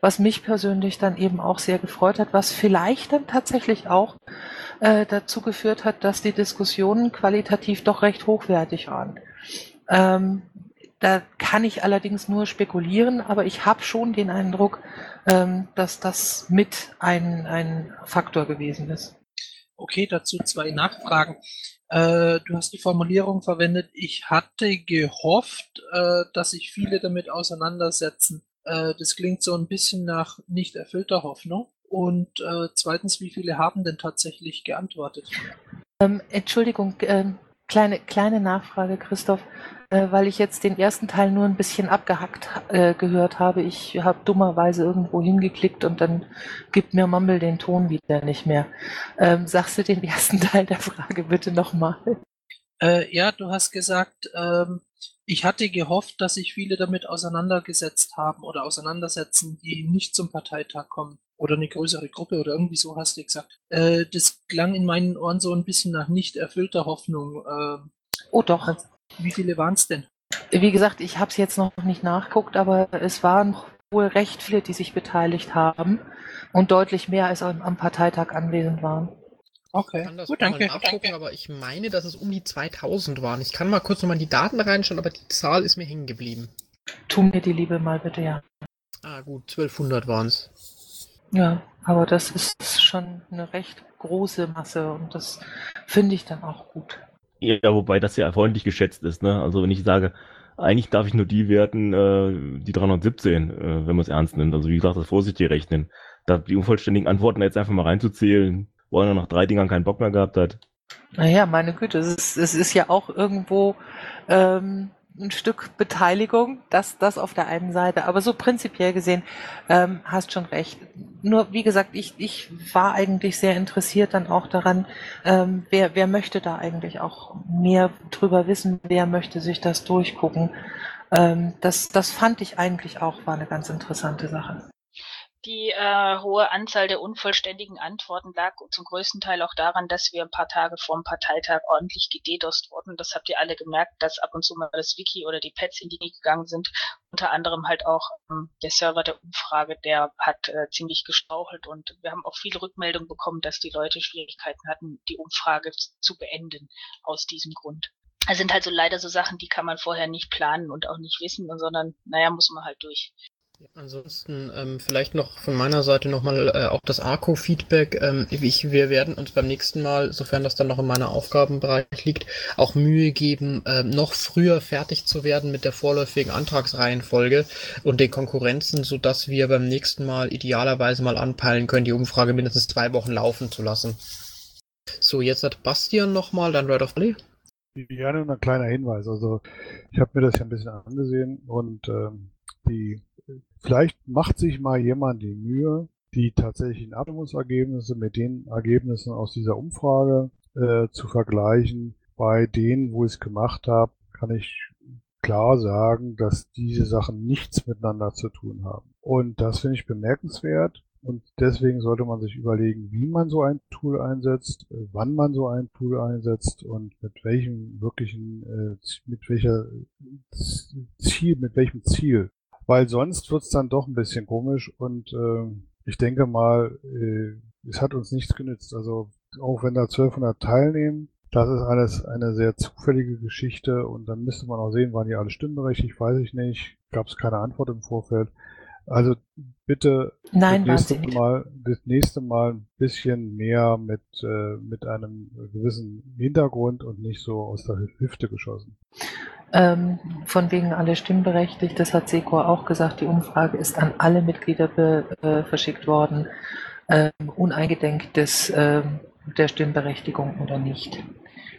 was mich persönlich dann eben auch sehr gefreut hat, was vielleicht dann tatsächlich auch äh, dazu geführt hat, dass die Diskussionen qualitativ doch recht hochwertig waren. Ähm, da kann ich allerdings nur spekulieren, aber ich habe schon den Eindruck, ähm, dass das mit ein, ein Faktor gewesen ist.
Okay, dazu zwei Nachfragen. Äh, du hast die Formulierung verwendet, ich hatte gehofft, äh, dass sich viele damit auseinandersetzen. Äh, das klingt so ein bisschen nach nicht erfüllter Hoffnung. Und äh, zweitens, wie viele haben denn tatsächlich geantwortet?
Ähm, Entschuldigung, ähm, kleine, kleine Nachfrage, Christoph, äh, weil ich jetzt den ersten Teil nur ein bisschen abgehackt äh, gehört habe. Ich habe dummerweise irgendwo hingeklickt und dann gibt mir Mumble den Ton wieder nicht mehr. Ähm, sagst du den ersten Teil der Frage bitte nochmal?
Äh, ja, du hast gesagt, ähm, ich hatte gehofft, dass sich viele damit auseinandergesetzt haben oder auseinandersetzen, die nicht zum Parteitag kommen oder eine größere Gruppe oder irgendwie so hast du gesagt. Äh, das klang in meinen Ohren so ein bisschen nach nicht erfüllter Hoffnung. Äh,
oh doch.
Wie viele waren es denn?
Wie gesagt, ich habe es jetzt noch nicht nachguckt, aber es waren wohl recht viele, die sich beteiligt haben und deutlich mehr als am, am Parteitag anwesend waren.
Okay, ich kann das Gut, danke. Mal nachgucken, danke. aber ich meine, dass es um die 2000 waren. Ich kann mal kurz nochmal in die Daten reinschauen, aber die Zahl ist mir hängen geblieben.
Tu mir die Liebe mal bitte, ja.
Ah gut, 1200 waren es.
Ja, aber das ist schon eine recht große Masse und das finde ich dann auch gut.
Ja, wobei das ja freundlich geschätzt ist, ne? Also wenn ich sage, eigentlich darf ich nur die werten, äh, die 317, äh, wenn man es ernst nimmt. Also wie gesagt, das vorsichtig rechnen. Da die unvollständigen Antworten jetzt einfach mal reinzuzählen, wo einer nach drei Dingern keinen Bock mehr gehabt hat.
Naja, meine Güte, es ist, es ist ja auch irgendwo ähm, ein Stück Beteiligung, das, das auf der einen Seite. Aber so prinzipiell gesehen ähm, hast schon recht. Nur wie gesagt, ich, ich war eigentlich sehr interessiert dann auch daran, ähm, wer, wer möchte da eigentlich auch mehr drüber wissen, wer möchte sich das durchgucken. Ähm, das, das fand ich eigentlich auch war eine ganz interessante Sache.
Die äh, hohe Anzahl der unvollständigen Antworten lag zum größten Teil auch daran, dass wir ein paar Tage vor dem Parteitag ordentlich gededost wurden. Das habt ihr alle gemerkt, dass ab und zu mal das Wiki oder die Pads in die Knie gegangen sind. Unter anderem halt auch ähm, der Server der Umfrage, der hat äh, ziemlich gestauchelt und wir haben auch viele Rückmeldungen bekommen, dass die Leute Schwierigkeiten hatten, die Umfrage zu beenden aus diesem Grund. Es sind halt so leider so Sachen, die kann man vorher nicht planen und auch nicht wissen, sondern naja, muss man halt durch.
Ansonsten ähm, vielleicht noch von meiner Seite nochmal äh, auch das Arco-Feedback. Ähm, wir werden uns beim nächsten Mal, sofern das dann noch in meiner Aufgabenbereich liegt, auch Mühe geben, äh, noch früher fertig zu werden mit der vorläufigen Antragsreihenfolge und den Konkurrenzen, sodass wir beim nächsten Mal idealerweise mal anpeilen können, die Umfrage mindestens zwei Wochen laufen zu lassen. So, jetzt hat Bastian nochmal, dann Red of Valley.
Gerne ein kleiner Hinweis. Also ich habe mir das ja ein bisschen angesehen und ähm, die Vielleicht macht sich mal jemand die Mühe, die tatsächlichen Abstimmungsergebnisse mit den Ergebnissen aus dieser Umfrage äh, zu vergleichen. Bei denen, wo ich es gemacht habe, kann ich klar sagen, dass diese Sachen nichts miteinander zu tun haben. Und das finde ich bemerkenswert. und deswegen sollte man sich überlegen, wie man so ein Tool einsetzt, äh, wann man so ein Tool einsetzt und mit welchem wirklichen, äh, mit welcher Ziel, mit welchem Ziel. Weil sonst wird's dann doch ein bisschen komisch und äh, ich denke mal, äh, es hat uns nichts genützt. Also auch wenn da 1200 teilnehmen, das ist alles eine sehr zufällige Geschichte und dann müsste man auch sehen, waren die alle stimmberechtigt, weiß ich nicht. Gab es keine Antwort im Vorfeld. Also bitte
Nein,
das, nächste. Mal, das nächste Mal ein bisschen mehr mit, äh, mit einem gewissen Hintergrund und nicht so aus der Hüfte geschossen.
Ähm, von wegen alle stimmberechtigt, das hat Secor auch gesagt, die Umfrage ist an alle Mitglieder be, äh, verschickt worden, ähm, uneingedenk des, ähm, der Stimmberechtigung oder nicht.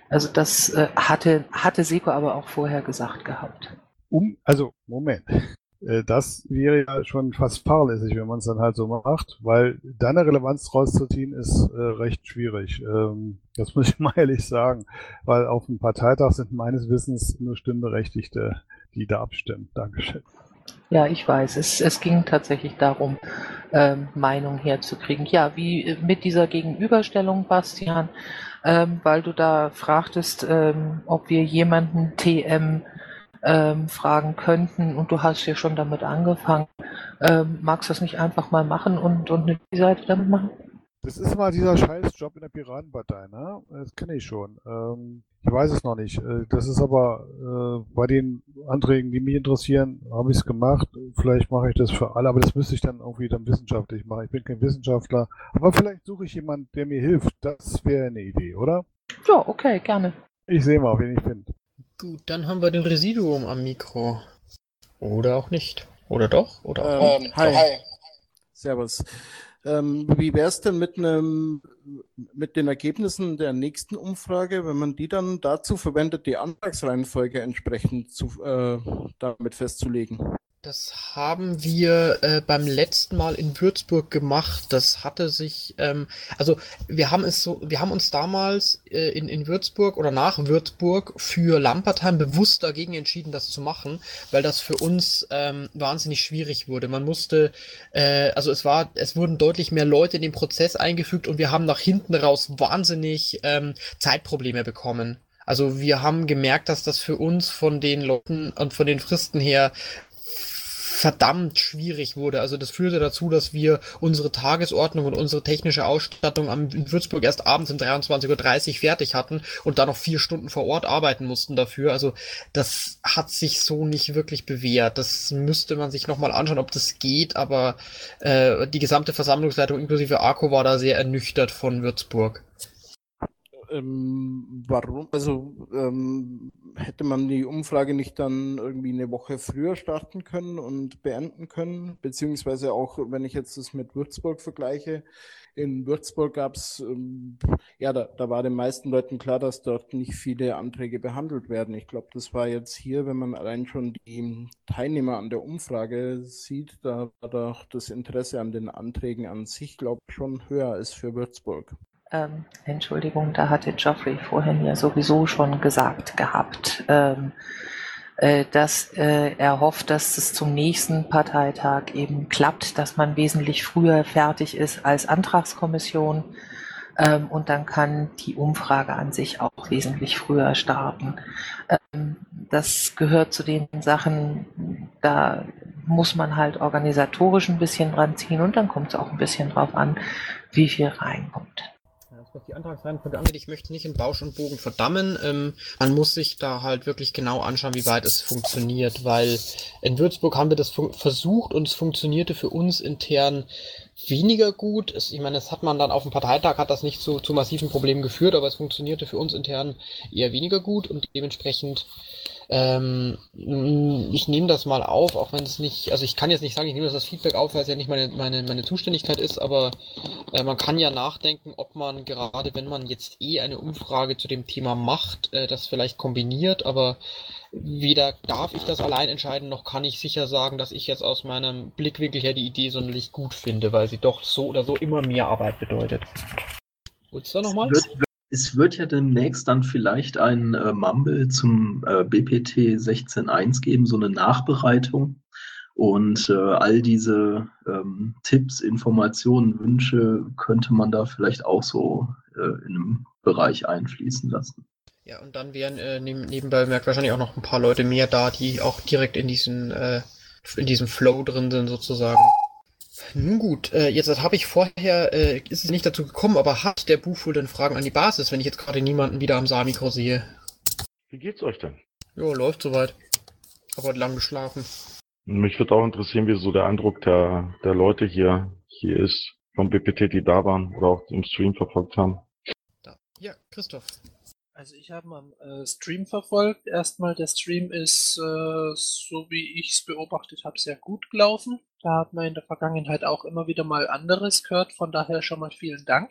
Also das äh, hatte, hatte Secor aber auch vorher gesagt gehabt.
Um, also, Moment. Äh, Das wäre ja schon fast fahrlässig, wenn man es dann halt so macht, weil da eine Relevanz rauszuziehen ist äh, recht schwierig. Ähm, das muss ich mal ehrlich sagen, weil auf dem Parteitag sind meines Wissens nur Stimmberechtigte, die da abstimmen. Dankeschön.
Ja, ich weiß. Es, es ging tatsächlich darum, ähm, Meinung herzukriegen. Ja, wie mit dieser Gegenüberstellung, Bastian, ähm, weil du da fragtest, ähm, ob wir jemanden TM ähm, fragen könnten und du hast ja schon damit angefangen. Ähm, magst du das nicht einfach mal machen und, und eine Seite damit machen?
Das ist mal dieser Scheißjob in der Piratenpartei, ne? Das kenne ich schon. Ähm, ich weiß es noch nicht. Äh, Das ist aber äh, bei den Anträgen, die mich interessieren, habe ich es gemacht. Vielleicht mache ich das für alle, aber das müsste ich dann irgendwie dann wissenschaftlich machen. Ich bin kein Wissenschaftler, aber vielleicht suche ich jemanden, der mir hilft. Das wäre eine Idee, oder?
Ja, okay, gerne.
Ich sehe mal, wen ich finde.
Gut, dann haben wir den Residuum am Mikro. Oder auch nicht. Oder doch? Oder auch
Ähm,
nicht.
hi.
Doch.
Servus. Ähm, wie wäre es denn mit einem, mit den Ergebnissen der nächsten Umfrage, wenn man die dann dazu verwendet, die Antragsreihenfolge entsprechend zu, äh, damit festzulegen?
Das haben wir äh, beim letzten Mal in Würzburg gemacht. Das hatte sich, ähm, also wir haben es so, wir haben uns damals äh, in, in Würzburg oder nach Würzburg für Lampertheim bewusst dagegen entschieden, das zu machen, weil das für uns ähm, wahnsinnig schwierig wurde. Man musste, äh, also es war, es wurden deutlich mehr Leute in den Prozess eingefügt und wir haben nach hinten raus wahnsinnig ähm, Zeitprobleme bekommen. Also wir haben gemerkt, dass das für uns von den Leuten und von den Fristen her verdammt schwierig wurde. Also das führte dazu, dass wir unsere Tagesordnung und unsere technische Ausstattung am, in Würzburg erst abends um 23.30 Uhr fertig hatten und dann noch vier Stunden vor Ort arbeiten mussten dafür. Also das hat sich so nicht wirklich bewährt. Das müsste man sich nochmal anschauen, ob das geht, aber äh, die gesamte Versammlungsleitung inklusive Arco war da sehr ernüchtert von Würzburg.
Ähm, warum? Also ähm, hätte man die Umfrage nicht dann irgendwie eine Woche früher starten können und beenden können? Beziehungsweise auch, wenn ich jetzt das mit Würzburg vergleiche, in Würzburg gab es, ähm, ja, da, da war den meisten Leuten klar, dass dort nicht viele Anträge behandelt werden. Ich glaube, das war jetzt hier, wenn man allein schon die Teilnehmer an der Umfrage sieht, da war doch das Interesse an den Anträgen an sich, glaube ich, schon höher als für Würzburg.
Ähm, Entschuldigung, da hatte Geoffrey vorhin ja sowieso schon gesagt gehabt, ähm, äh, dass äh, er hofft, dass es zum nächsten Parteitag eben klappt, dass man wesentlich früher fertig ist als Antragskommission. Ähm, und dann kann die Umfrage an sich auch wesentlich früher starten. Ähm, das gehört zu den Sachen, da muss man halt organisatorisch ein bisschen dran ziehen und dann kommt es auch ein bisschen drauf an, wie viel reinkommt.
Was die Antragsreihenfolge angeht, ich möchte nicht in Bausch und Bogen verdammen. Ähm, man muss sich da halt wirklich genau anschauen, wie weit es funktioniert, weil in Würzburg haben wir das versucht und es funktionierte für uns intern weniger gut. Es, ich meine, das hat man dann auf dem Parteitag, hat das nicht zu, zu massiven Problemen geführt, aber es funktionierte für uns intern eher weniger gut und dementsprechend ähm, ich nehme das mal auf, auch wenn es nicht, also ich kann jetzt nicht sagen, ich nehme das als Feedback auf, weil es ja nicht meine, meine, meine Zuständigkeit ist, aber äh, man kann ja nachdenken, ob man gerade, wenn man jetzt eh eine Umfrage zu dem Thema macht, äh, das vielleicht kombiniert, aber weder darf ich das allein entscheiden, noch kann ich sicher sagen, dass ich jetzt aus meinem Blickwinkel her die Idee sonderlich gut finde, weil sie doch so oder so immer mehr Arbeit bedeutet. Willst du nochmal?
Wird, es wird ja demnächst dann vielleicht ein äh, Mumble zum äh, BPT 16.1 geben, so eine Nachbereitung. Und äh, all diese ähm, Tipps, Informationen, Wünsche könnte man da vielleicht auch so äh, in einem Bereich einfließen lassen.
Ja, und dann wären äh, neben, nebenbei merkt wahrscheinlich auch noch ein paar Leute mehr da, die auch direkt in diesen äh, in diesem Flow drin sind sozusagen. Nun gut, äh, jetzt habe ich vorher, äh, ist es nicht dazu gekommen, aber hat der Buchful denn Fragen an die Basis, wenn ich jetzt gerade niemanden wieder am Saarmikro sehe?
Wie geht's euch denn?
Jo, läuft soweit. Aber lang geschlafen.
Mich würde auch interessieren, wie so der Eindruck der, der Leute hier, hier ist, vom BPT, die da waren oder auch im Stream verfolgt haben.
Da. Ja, Christoph.
Also ich habe am äh, Stream verfolgt. Erstmal, der Stream ist, äh, so wie ich es beobachtet habe, sehr gut gelaufen. Da hat man in der Vergangenheit auch immer wieder mal anderes gehört. Von daher schon mal vielen Dank.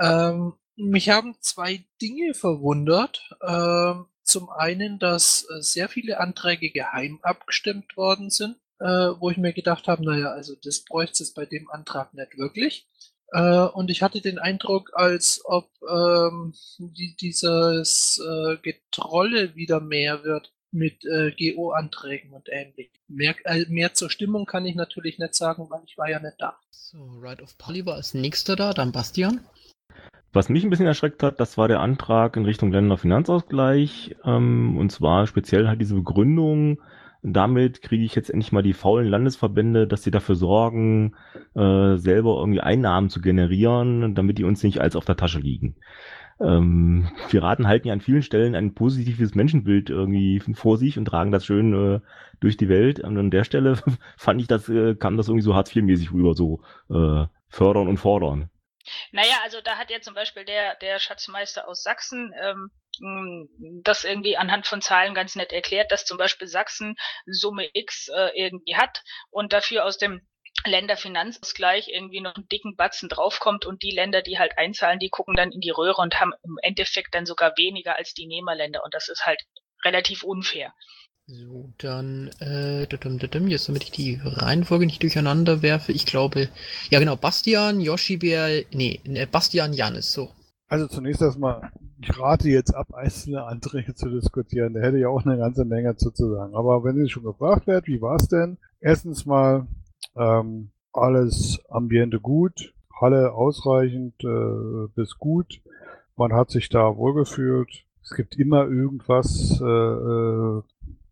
Ähm, mich haben zwei Dinge verwundert. Ähm, zum einen, dass äh, sehr viele Anträge geheim abgestimmt worden sind, äh, wo ich mir gedacht habe, naja, also das bräuchte es bei dem Antrag nicht wirklich. Äh, und ich hatte den Eindruck, als ob ähm, die, dieses äh, Getrolle wieder mehr wird mit äh, GO-Anträgen und ähnlichem. Mehr, äh, mehr zur Stimmung kann ich natürlich nicht sagen, weil ich war ja nicht da.
So, Right of Polly war als nächster da, dann Bastian.
Was mich ein bisschen erschreckt hat, das war der Antrag in Richtung Länderfinanzausgleich. Ähm, und zwar speziell halt diese Begründung, damit kriege ich jetzt endlich mal die faulen Landesverbände, dass sie dafür sorgen, äh, selber irgendwie Einnahmen zu generieren, damit die uns nicht als auf der Tasche liegen. Ähm, Piraten halten ja an vielen Stellen ein positives Menschenbild irgendwie vor sich und tragen das schön äh, durch die Welt. Und an der Stelle fand ich, das äh, kam das irgendwie so Hartz IV-mäßig rüber, so äh, fördern und fordern.
Naja, also da hat ja zum Beispiel der, der Schatzmeister aus Sachsen ähm, das irgendwie anhand von Zahlen ganz nett erklärt, dass zum Beispiel Sachsen Summe X äh, irgendwie hat und dafür aus dem Länderfinanzausgleich irgendwie noch einen dicken Batzen draufkommt und die Länder, die halt einzahlen, die gucken dann in die Röhre und haben im Endeffekt dann sogar weniger als die Nehmerländer und das ist halt relativ unfair.
So, dann, äh, jetzt damit ich die Reihenfolge nicht durcheinander werfe, ich glaube, ja genau, Bastian, Yoshi Bär, nee, äh, Bastian Janis, so.
Also zunächst erstmal, ich rate jetzt ab, einzelne Anträge zu diskutieren. Da hätte ich auch eine ganze Menge zu, sagen. Aber wenn Sie schon gefragt wird, wie war es denn? Erstens mal, ähm, alles Ambiente gut, Halle ausreichend äh, bis gut. Man hat sich da wohlgefühlt. Es gibt immer irgendwas äh, äh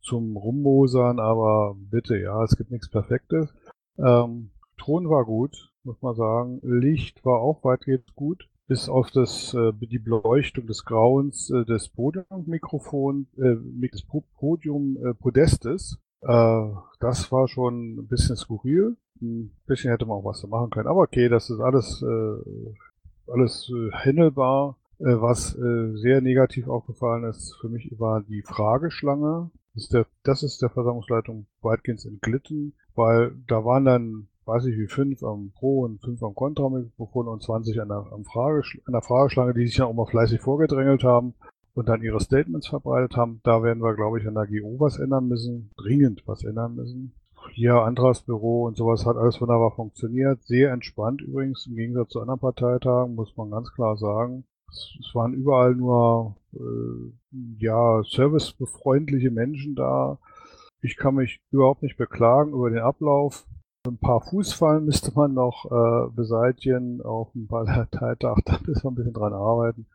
zum Rummosern, aber bitte, ja, es gibt nichts Perfektes. Ähm, Ton war gut, muss man sagen. Licht war auch weitgehend gut, bis auf das, äh, die Beleuchtung des Grauens äh, des Podiummikrofons, äh, des Podium-Podestes. Äh, das war schon ein bisschen skurril. Ein bisschen hätte man auch was da machen können. Aber okay, das ist alles, äh, alles äh, handelbar. Äh, was äh, sehr negativ aufgefallen ist für mich war die Frageschlange. Das ist der, das ist der Versammlungsleitung weitgehend entglitten, weil da waren dann, weiß ich wie, fünf am Pro und fünf am Kontramikrofon und 20 an der, am Frage, an der Frageschlange, die sich ja auch mal fleißig vorgedrängelt haben und dann ihre Statements verbreitet haben. Da werden wir, glaube ich, an der GO was ändern müssen, dringend was ändern müssen. Hier Antragsbüro und sowas hat alles wunderbar funktioniert. Sehr entspannt übrigens, im Gegensatz zu anderen Parteitagen, muss man ganz klar sagen. Es waren überall nur äh, ja servicebefreundliche Menschen da. Ich kann mich überhaupt nicht beklagen über den Ablauf. Ein paar Fußfallen müsste man noch äh, beseitigen auf dem Parteitag. Da müssen wir ein bisschen dran arbeiten.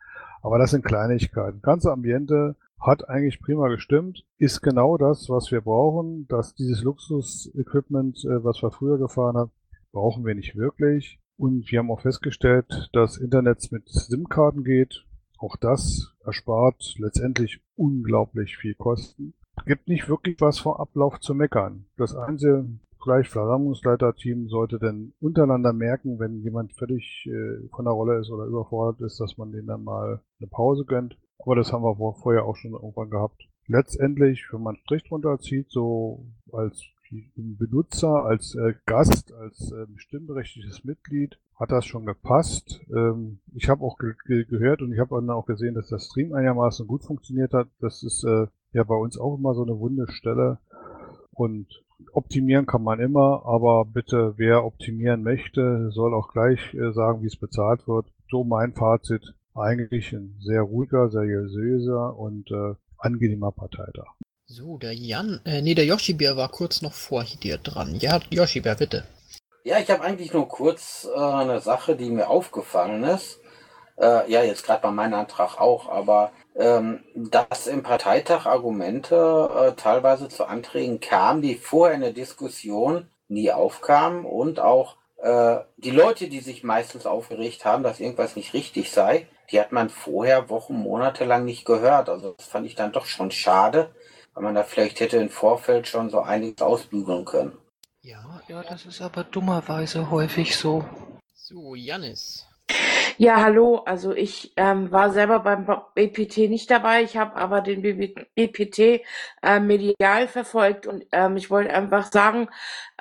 Aber das sind Kleinigkeiten. Ganze Ambiente hat eigentlich prima gestimmt. Ist genau das, was wir brauchen. Dass dieses Luxus-Equipment, äh, was wir früher gefahren haben, brauchen wir nicht wirklich. Und wir haben auch festgestellt, dass Internet mit SIM-Karten geht. Auch das erspart letztendlich unglaublich viel Kosten. Gibt nicht wirklich was vor Ablauf zu meckern. Das einzige vielleicht Versammlungsleiterteam sollte denn untereinander merken, wenn jemand völlig äh, von der Rolle ist oder überfordert ist, dass man denen dann mal eine Pause gönnt. Aber das haben wir vorher auch schon irgendwann gehabt. Letztendlich, wenn man einen Strich drunter zieht, so als Benutzer, als äh, Gast, als äh, stimmberechtigtes Mitglied hat das schon gepasst. Ähm, ich habe auch ge ge gehört und ich habe dann auch gesehen, dass der Stream einigermaßen gut funktioniert hat. Das ist äh, ja bei uns auch immer so eine wunde Stelle. Und optimieren kann man immer, aber bitte, wer optimieren möchte, soll auch gleich äh, sagen, wie es bezahlt wird. So mein Fazit. Eigentlich ein sehr ruhiger, seriöser und äh, angenehmer Parteitag.
So, der Jan, äh, nee, der Yoshi-Bär war kurz noch vor dir dran. Ja, Yoshi-Bär, bitte.
Ja, ich habe eigentlich nur kurz äh, eine Sache, die mir aufgefallen ist. Äh, ja, jetzt gerade bei meinem Antrag auch, aber ähm, dass im Parteitag Argumente äh, teilweise zu Anträgen kamen, die vorher in der Diskussion nie aufkamen und auch äh, die Leute, die sich meistens aufgeregt haben, dass irgendwas nicht richtig sei, die hat man vorher Wochen, Monate lang nicht gehört. Also das fand ich dann doch schon schade, weil man da vielleicht hätte im Vorfeld schon so einiges ausbügeln können.
Ja, ja, das ist aber dummerweise häufig so.
So, Janis.
Ja, hallo. Also ich ähm, war selber beim BPT nicht dabei. Ich habe aber den BPT äh, medial verfolgt und ähm, ich wollte einfach sagen,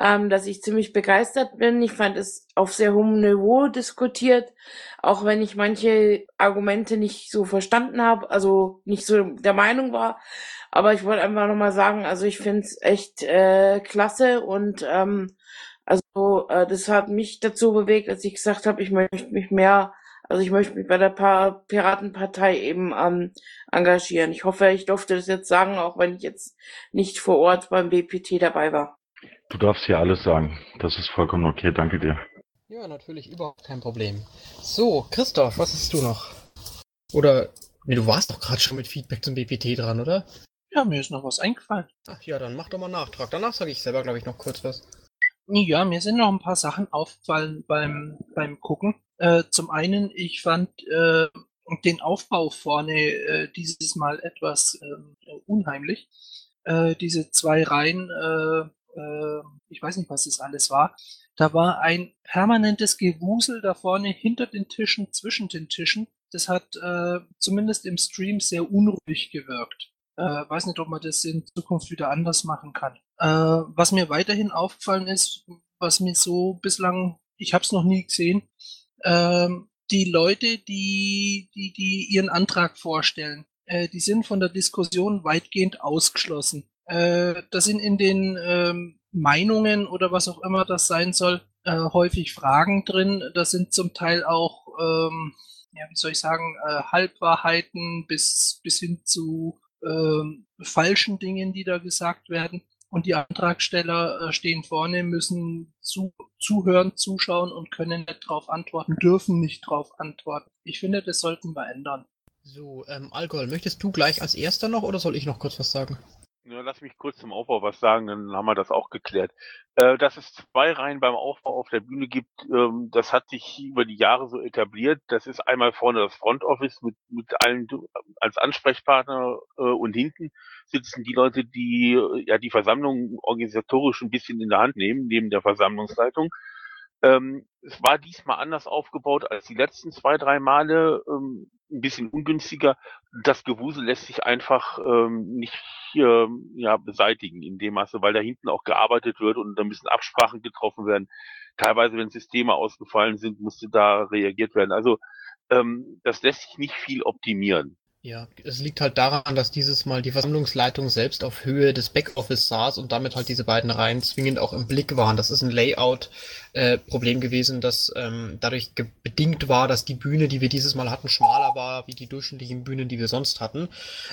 ähm, dass ich ziemlich begeistert bin. Ich fand es auf sehr hohem Niveau diskutiert, auch wenn ich manche Argumente nicht so verstanden habe, also nicht so der Meinung war. Aber ich wollte einfach nochmal sagen, also ich finde es echt äh, klasse und ähm, also äh, das hat mich dazu bewegt, als ich gesagt habe, ich möchte mich mehr also ich möchte mich bei der pa Piratenpartei eben ähm, engagieren. Ich hoffe, ich durfte das jetzt sagen, auch wenn ich jetzt nicht vor Ort beim BPT dabei war.
Du darfst hier alles sagen. Das ist vollkommen okay. Danke dir.
Ja, natürlich, überhaupt kein Problem. So, Christoph, was hast du noch? Oder, nee, du warst doch gerade schon mit Feedback zum BPT dran, oder?
Ja, mir ist noch was eingefallen.
Ach ja, dann mach doch mal Nachtrag. Danach sage ich selber, glaube ich, noch kurz was.
Ja, mir sind noch ein paar Sachen aufgefallen beim, beim Gucken. Äh, zum einen, ich fand äh, den Aufbau vorne äh, dieses Mal etwas ähm, unheimlich. Äh, diese zwei Reihen, äh, äh, ich weiß nicht, was das alles war. Da war ein permanentes Gewusel da vorne hinter den Tischen, zwischen den Tischen. Das hat äh, zumindest im Stream sehr unruhig gewirkt. Äh, weiß nicht, ob man das in Zukunft wieder anders machen kann. Äh, was mir weiterhin aufgefallen ist, was mir so bislang, ich habe es noch nie gesehen, ähm, die Leute, die, die, die ihren Antrag vorstellen, äh, die sind von der Diskussion weitgehend ausgeschlossen. Äh, da sind in den ähm, Meinungen oder was auch immer das sein soll, äh, häufig Fragen drin. Da sind zum Teil auch, ähm, ja, wie soll ich sagen, äh, Halbwahrheiten bis, bis hin zu ähm, falschen Dingen, die da gesagt werden. Und die Antragsteller äh, stehen vorne, müssen zu, zuhören, zuschauen und können nicht darauf antworten, dürfen nicht darauf antworten. Ich finde, das sollten wir ändern.
So, ähm, Alkohol, möchtest du gleich als erster noch oder soll ich noch kurz was sagen?
Ja, lass mich kurz zum Aufbau was sagen, dann haben wir das auch geklärt. Äh, dass es zwei Reihen beim Aufbau auf der Bühne gibt, ähm, das hat sich über die Jahre so etabliert. Das ist einmal vorne das Front Office mit, mit allen als Ansprechpartner äh, und hinten sitzen die Leute, die äh, ja die Versammlung organisatorisch ein bisschen in der Hand nehmen, neben der Versammlungsleitung. Ähm, es war diesmal anders aufgebaut als die letzten zwei, drei Male, ähm, ein bisschen ungünstiger. Das Gewusel lässt sich einfach ähm, nicht äh, ja, beseitigen in dem Maße, weil da hinten auch gearbeitet wird und da müssen Absprachen getroffen werden. Teilweise, wenn Systeme ausgefallen sind, musste da reagiert werden. Also ähm, das lässt sich nicht viel optimieren.
Ja, es liegt halt daran, dass dieses Mal die Versammlungsleitung selbst auf Höhe des Backoffice saß und damit halt diese beiden Reihen zwingend auch im Blick waren. Das ist ein Layout-Problem äh, gewesen, das ähm, dadurch bedingt war, dass die Bühne, die wir dieses Mal hatten, schmaler war wie die durchschnittlichen Bühnen, die wir sonst hatten.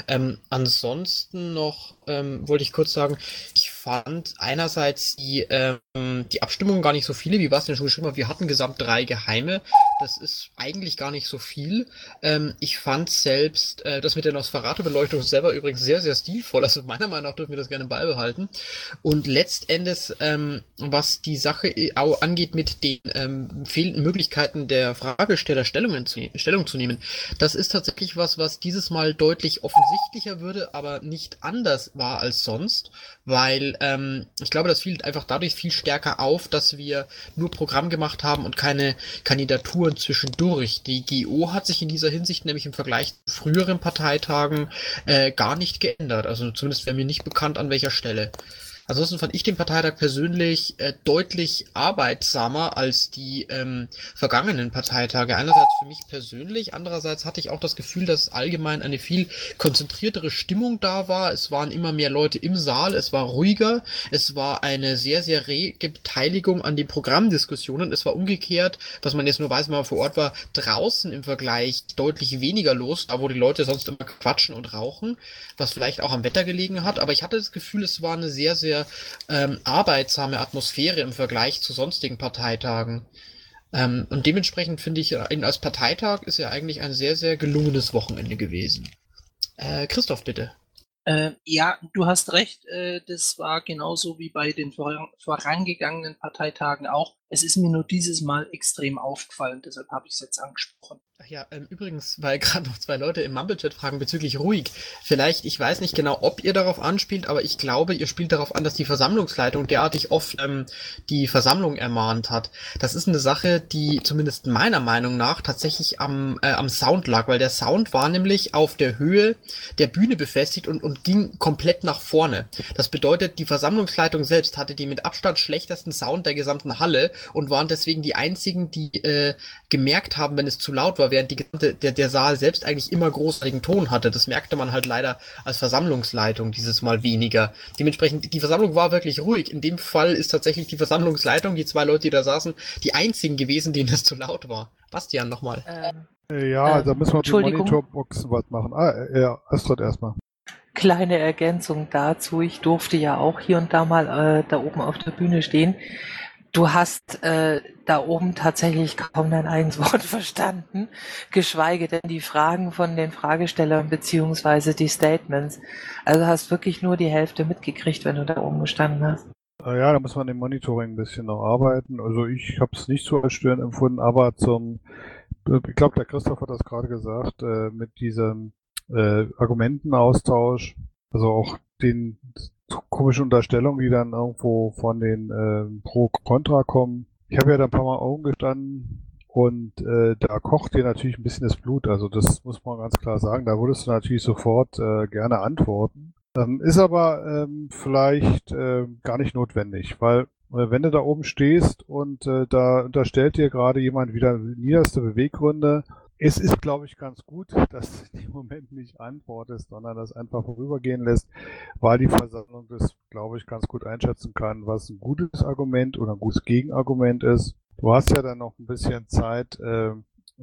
Ähm, ansonsten noch ähm, wollte ich kurz sagen, ich fand einerseits die, ähm, die Abstimmung gar nicht so viele, wie denn schon geschrieben hat. Wir hatten gesamt drei Geheime. Das ist eigentlich gar nicht so viel. Ähm, ich fand selbst äh, das mit der Nosferatu-Beleuchtung selber übrigens sehr, sehr stilvoll. Also meiner Meinung nach dürfen wir das gerne beibehalten. Und letztendlich, ähm, was die Sache auch angeht mit den ähm, fehlenden Möglichkeiten der Fragesteller Stellungen zu, Stellung zu nehmen, das ist tatsächlich was, was dieses Mal deutlich offensichtlicher würde, aber nicht anders war als sonst, weil ähm, ich glaube, das fiel einfach dadurch viel stärker auf, dass wir nur Programm gemacht haben und keine Kandidaturen zwischendurch. Die GO hat sich in dieser Hinsicht nämlich im Vergleich zu früheren Parteitagen äh, gar nicht geändert. Also zumindest wäre mir nicht bekannt, an welcher Stelle. Ansonsten fand ich den Parteitag persönlich äh, deutlich arbeitsamer als die ähm, vergangenen Parteitage. Einerseits für mich persönlich, andererseits hatte ich auch das Gefühl, dass allgemein eine viel konzentriertere Stimmung da war. Es waren immer mehr Leute im Saal, es war ruhiger, es war eine sehr, sehr rege Beteiligung an den Programmdiskussionen. Es war umgekehrt, was man jetzt nur weiß, wenn man vor Ort war, draußen im Vergleich deutlich weniger los, da wo die Leute sonst immer quatschen und rauchen, was vielleicht auch am Wetter gelegen hat. Aber ich hatte das Gefühl, es war eine sehr, sehr ähm, arbeitsame Atmosphäre im Vergleich zu sonstigen Parteitagen. Ähm, und dementsprechend finde ich, ihn als Parteitag ist er eigentlich ein sehr, sehr gelungenes Wochenende gewesen. Äh, Christoph, bitte.
Äh, ja, du hast recht, äh, das war genauso wie bei den vor vorangegangenen Parteitagen auch. Es ist mir nur dieses Mal extrem aufgefallen, deshalb habe ich es jetzt angesprochen.
Ach ja, ähm, übrigens, weil gerade noch zwei Leute im Mumble-Chat fragen bezüglich ruhig. Vielleicht, ich weiß nicht genau, ob ihr darauf anspielt, aber ich glaube, ihr spielt darauf an, dass die Versammlungsleitung derartig oft ähm, die Versammlung ermahnt hat. Das ist eine Sache, die zumindest meiner Meinung nach tatsächlich am, äh, am Sound lag, weil der Sound war nämlich auf der Höhe der Bühne befestigt und, und ging komplett nach vorne. Das bedeutet, die Versammlungsleitung selbst hatte die mit Abstand schlechtesten Sound der gesamten Halle und waren deswegen die einzigen, die äh, gemerkt haben, wenn es zu laut war, während die gesamte, der, der Saal selbst eigentlich immer großartigen Ton hatte. Das merkte man halt leider als Versammlungsleitung dieses Mal weniger. Dementsprechend, die Versammlung war wirklich ruhig. In dem Fall ist tatsächlich die Versammlungsleitung, die zwei Leute, die da saßen, die einzigen gewesen, denen es zu laut war. Bastian, nochmal.
Ähm,
Äh, Ja,
Ähm,
da müssen wir
Entschuldigung.
Monitorboxen was machen. Ah, äh, ja, Astrid erstmal.
Kleine Ergänzung dazu. Ich durfte ja auch hier und da mal äh, da oben auf der Bühne stehen. Du hast äh, da oben tatsächlich kaum dein eigenes Wort verstanden, geschweige denn die Fragen von den Fragestellern beziehungsweise die Statements. Also hast wirklich nur die Hälfte mitgekriegt, wenn du da oben gestanden hast.
Äh, Ja, da muss man im Monitoring ein bisschen noch arbeiten. Also ich habe es nicht so als störend empfunden, aber zum, ich glaube, der Christoph hat das gerade gesagt, äh, mit diesem äh, Argumentenaustausch, also auch den komischen Unterstellungen, die dann irgendwo von den äh, Pro-Contra kommen. Ich habe ja da ein paar Mal Augen gestanden und äh, da kocht dir natürlich ein bisschen das Blut. Also das muss man ganz klar sagen. Da würdest du natürlich sofort äh, gerne antworten. Ähm, ist aber ähm, vielleicht äh, gar nicht notwendig, weil äh, wenn du da oben stehst und äh, da unterstellt dir gerade jemand wieder niederste Beweggründe, es ist, glaube ich, ganz gut, dass du im Moment nicht antwortest, sondern das einfach vorübergehen lässt, weil die Versammlung das, glaube ich, ganz gut einschätzen kann, was ein gutes Argument oder ein gutes Gegenargument ist. Du hast ja dann noch ein bisschen Zeit, äh,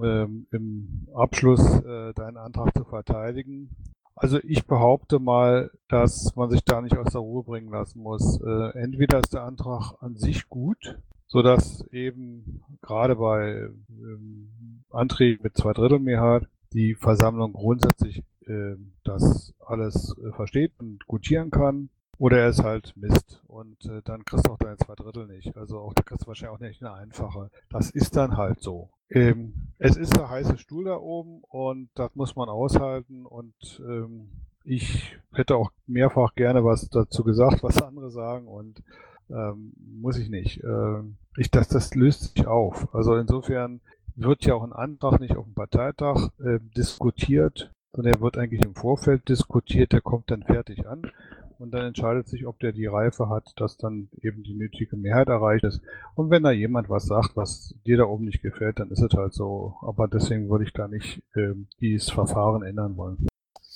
ähm, im Abschluss äh, deinen Antrag zu verteidigen. Also ich behaupte mal, dass man sich da nicht aus der Ruhe bringen lassen muss. Äh, entweder ist der Antrag an sich gut, sodass eben gerade bei ähm, Anträgen mit Zweidrittelmehrheit die Versammlung grundsätzlich äh, das alles äh, versteht und gutieren kann. Oder er ist halt Mist und äh, dann kriegst du auch deine zwei Drittel nicht. Also auch da kriegst du wahrscheinlich auch nicht eine einfache. Das ist dann halt so. Ähm, es ist der heiße Stuhl da oben und das muss man aushalten und ähm, ich hätte auch mehrfach gerne was dazu gesagt, was andere sagen und ähm, muss ich nicht. Ähm, ich, das, das löst sich auf. Also insofern wird ja auch ein Antrag nicht auf dem Parteitag äh, diskutiert, sondern er wird eigentlich im Vorfeld diskutiert, der kommt dann fertig an und dann entscheidet sich, ob der die Reife hat, dass dann eben die nötige Mehrheit erreicht ist. Und wenn da jemand was sagt, was dir da oben nicht gefällt, dann ist es halt so. Aber deswegen würde ich da nicht ähm, dieses Verfahren ändern wollen.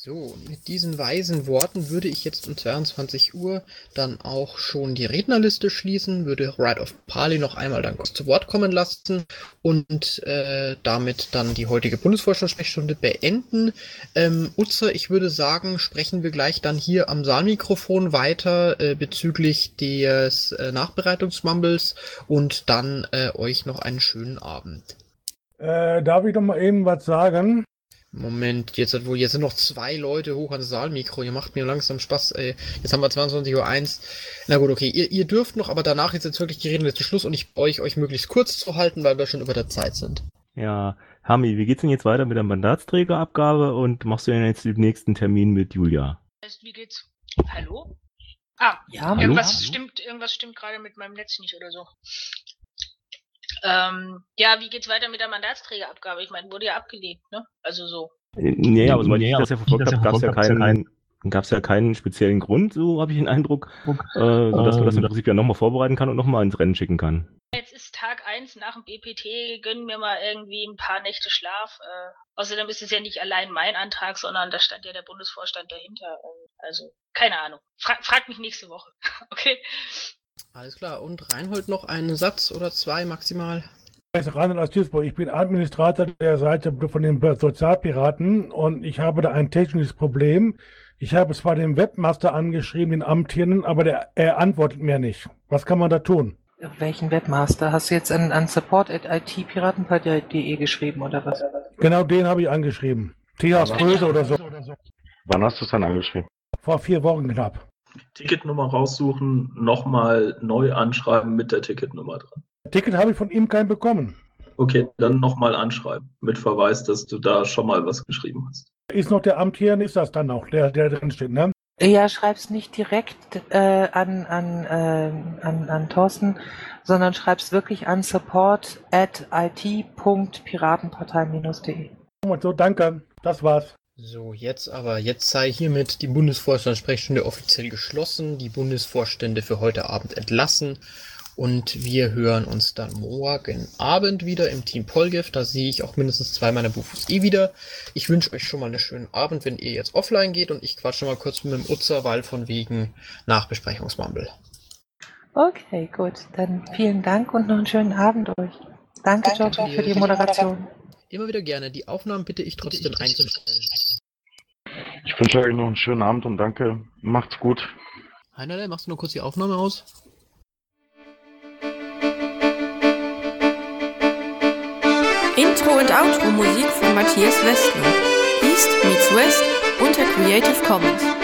So, mit diesen weisen Worten würde ich jetzt um 22 Uhr dann auch schon die Rednerliste schließen, würde Right of Pali noch einmal dann kurz zu Wort kommen lassen und äh, damit dann die heutige Bundesvorstandssprechstunde beenden. Ähm, Utzer, ich würde sagen, sprechen wir gleich dann hier am Saalmikrofon weiter äh, bezüglich des äh, Nachbereitungsmumbles und dann äh, euch noch einen schönen Abend.
Äh, darf ich doch mal eben was sagen?
Moment, jetzt, hat wohl, jetzt sind noch zwei Leute hoch ans Saalmikro. Ihr macht mir langsam Spaß, ey. Jetzt haben wir 22.01 Uhr. Na gut, okay. Ihr, ihr dürft noch, aber danach ist jetzt wirklich die Redenliste Schluss und ich euch, euch möglichst kurz zu halten, weil wir schon über der Zeit sind.
Ja, Hami, wie geht's denn jetzt weiter mit der Mandatsträgerabgabe und machst du denn jetzt den nächsten Termin mit Julia?
Wie geht's? Hallo? Ah,
Ja,
irgendwas
hallo.
stimmt, irgendwas stimmt gerade mit meinem Netz nicht oder so. Ähm, ja, wie geht's weiter mit der Mandatsträgerabgabe? Ich meine, wurde ja abgelehnt, ne? Also so.
Äh, Nee, aber soweit ich das ja verfolgt habe, gab es ja keinen, gab es ja keinen speziellen Grund, so habe ich den Eindruck, äh, sodass man das im Prinzip ja nochmal vorbereiten kann und nochmal ins Rennen schicken kann.
Jetzt ist Tag 1 nach dem BPT, gönnen mir mal irgendwie ein paar Nächte Schlaf. Äh, außerdem ist es ja nicht allein mein Antrag, sondern da stand ja der Bundesvorstand dahinter. Also, keine Ahnung. Fra frag mich nächste Woche. okay.
Alles klar. Und Reinhold noch einen Satz oder zwei maximal?
Reinhold aus Duisburg. Ich bin Administrator der Seite von den Sozialpiraten und ich habe da ein technisches Problem. Ich habe zwar den Webmaster angeschrieben, den Amtierenden, aber der, er antwortet mir nicht. Was kann man da tun?
Welchen Webmaster? Hast du jetzt an, an support.itpiraten.de geschrieben oder was?
Genau den habe ich angeschrieben. Tias Größe oder so.
Wann hast du es dann angeschrieben?
Vor vier Wochen knapp.
Ticketnummer raussuchen, nochmal neu anschreiben mit der Ticketnummer dran.
Ticket habe ich von ihm kein bekommen.
Okay, dann nochmal anschreiben mit Verweis, dass du da schon mal was geschrieben hast.
Ist noch der Amtierende, ist das dann noch, der, der drin steht, ne?
Ja, schreib's nicht direkt äh, an, an, äh, an, an Thorsten, sondern schreib's wirklich an support at it.piratenpartei-de.
So, danke. Das war's.
So, jetzt aber, jetzt sei hiermit die Bundesvorstandssprechstunde offiziell geschlossen, die Bundesvorstände für heute Abend entlassen und wir hören uns dann morgen Abend wieder im Team Polgif. Da sehe ich auch mindestens zwei meiner Bufos eh wieder. Ich wünsche euch schon mal einen schönen Abend, wenn ihr jetzt offline geht und ich quatsche mal kurz mit dem Utzer, weil von wegen Nachbesprechungsmumble.
Okay, gut. Dann vielen Dank und noch einen schönen Abend euch. Danke, Danke für die Moderation.
Immer wieder gerne. Die Aufnahmen bitte ich trotzdem einzustellen.
Ich wünsche euch noch einen schönen Abend und danke. Macht's gut.
Heinerle, machst du nur kurz die Aufnahme aus?
Intro und Outro Musik von Matthias Westner. East meets West unter Creative Commons.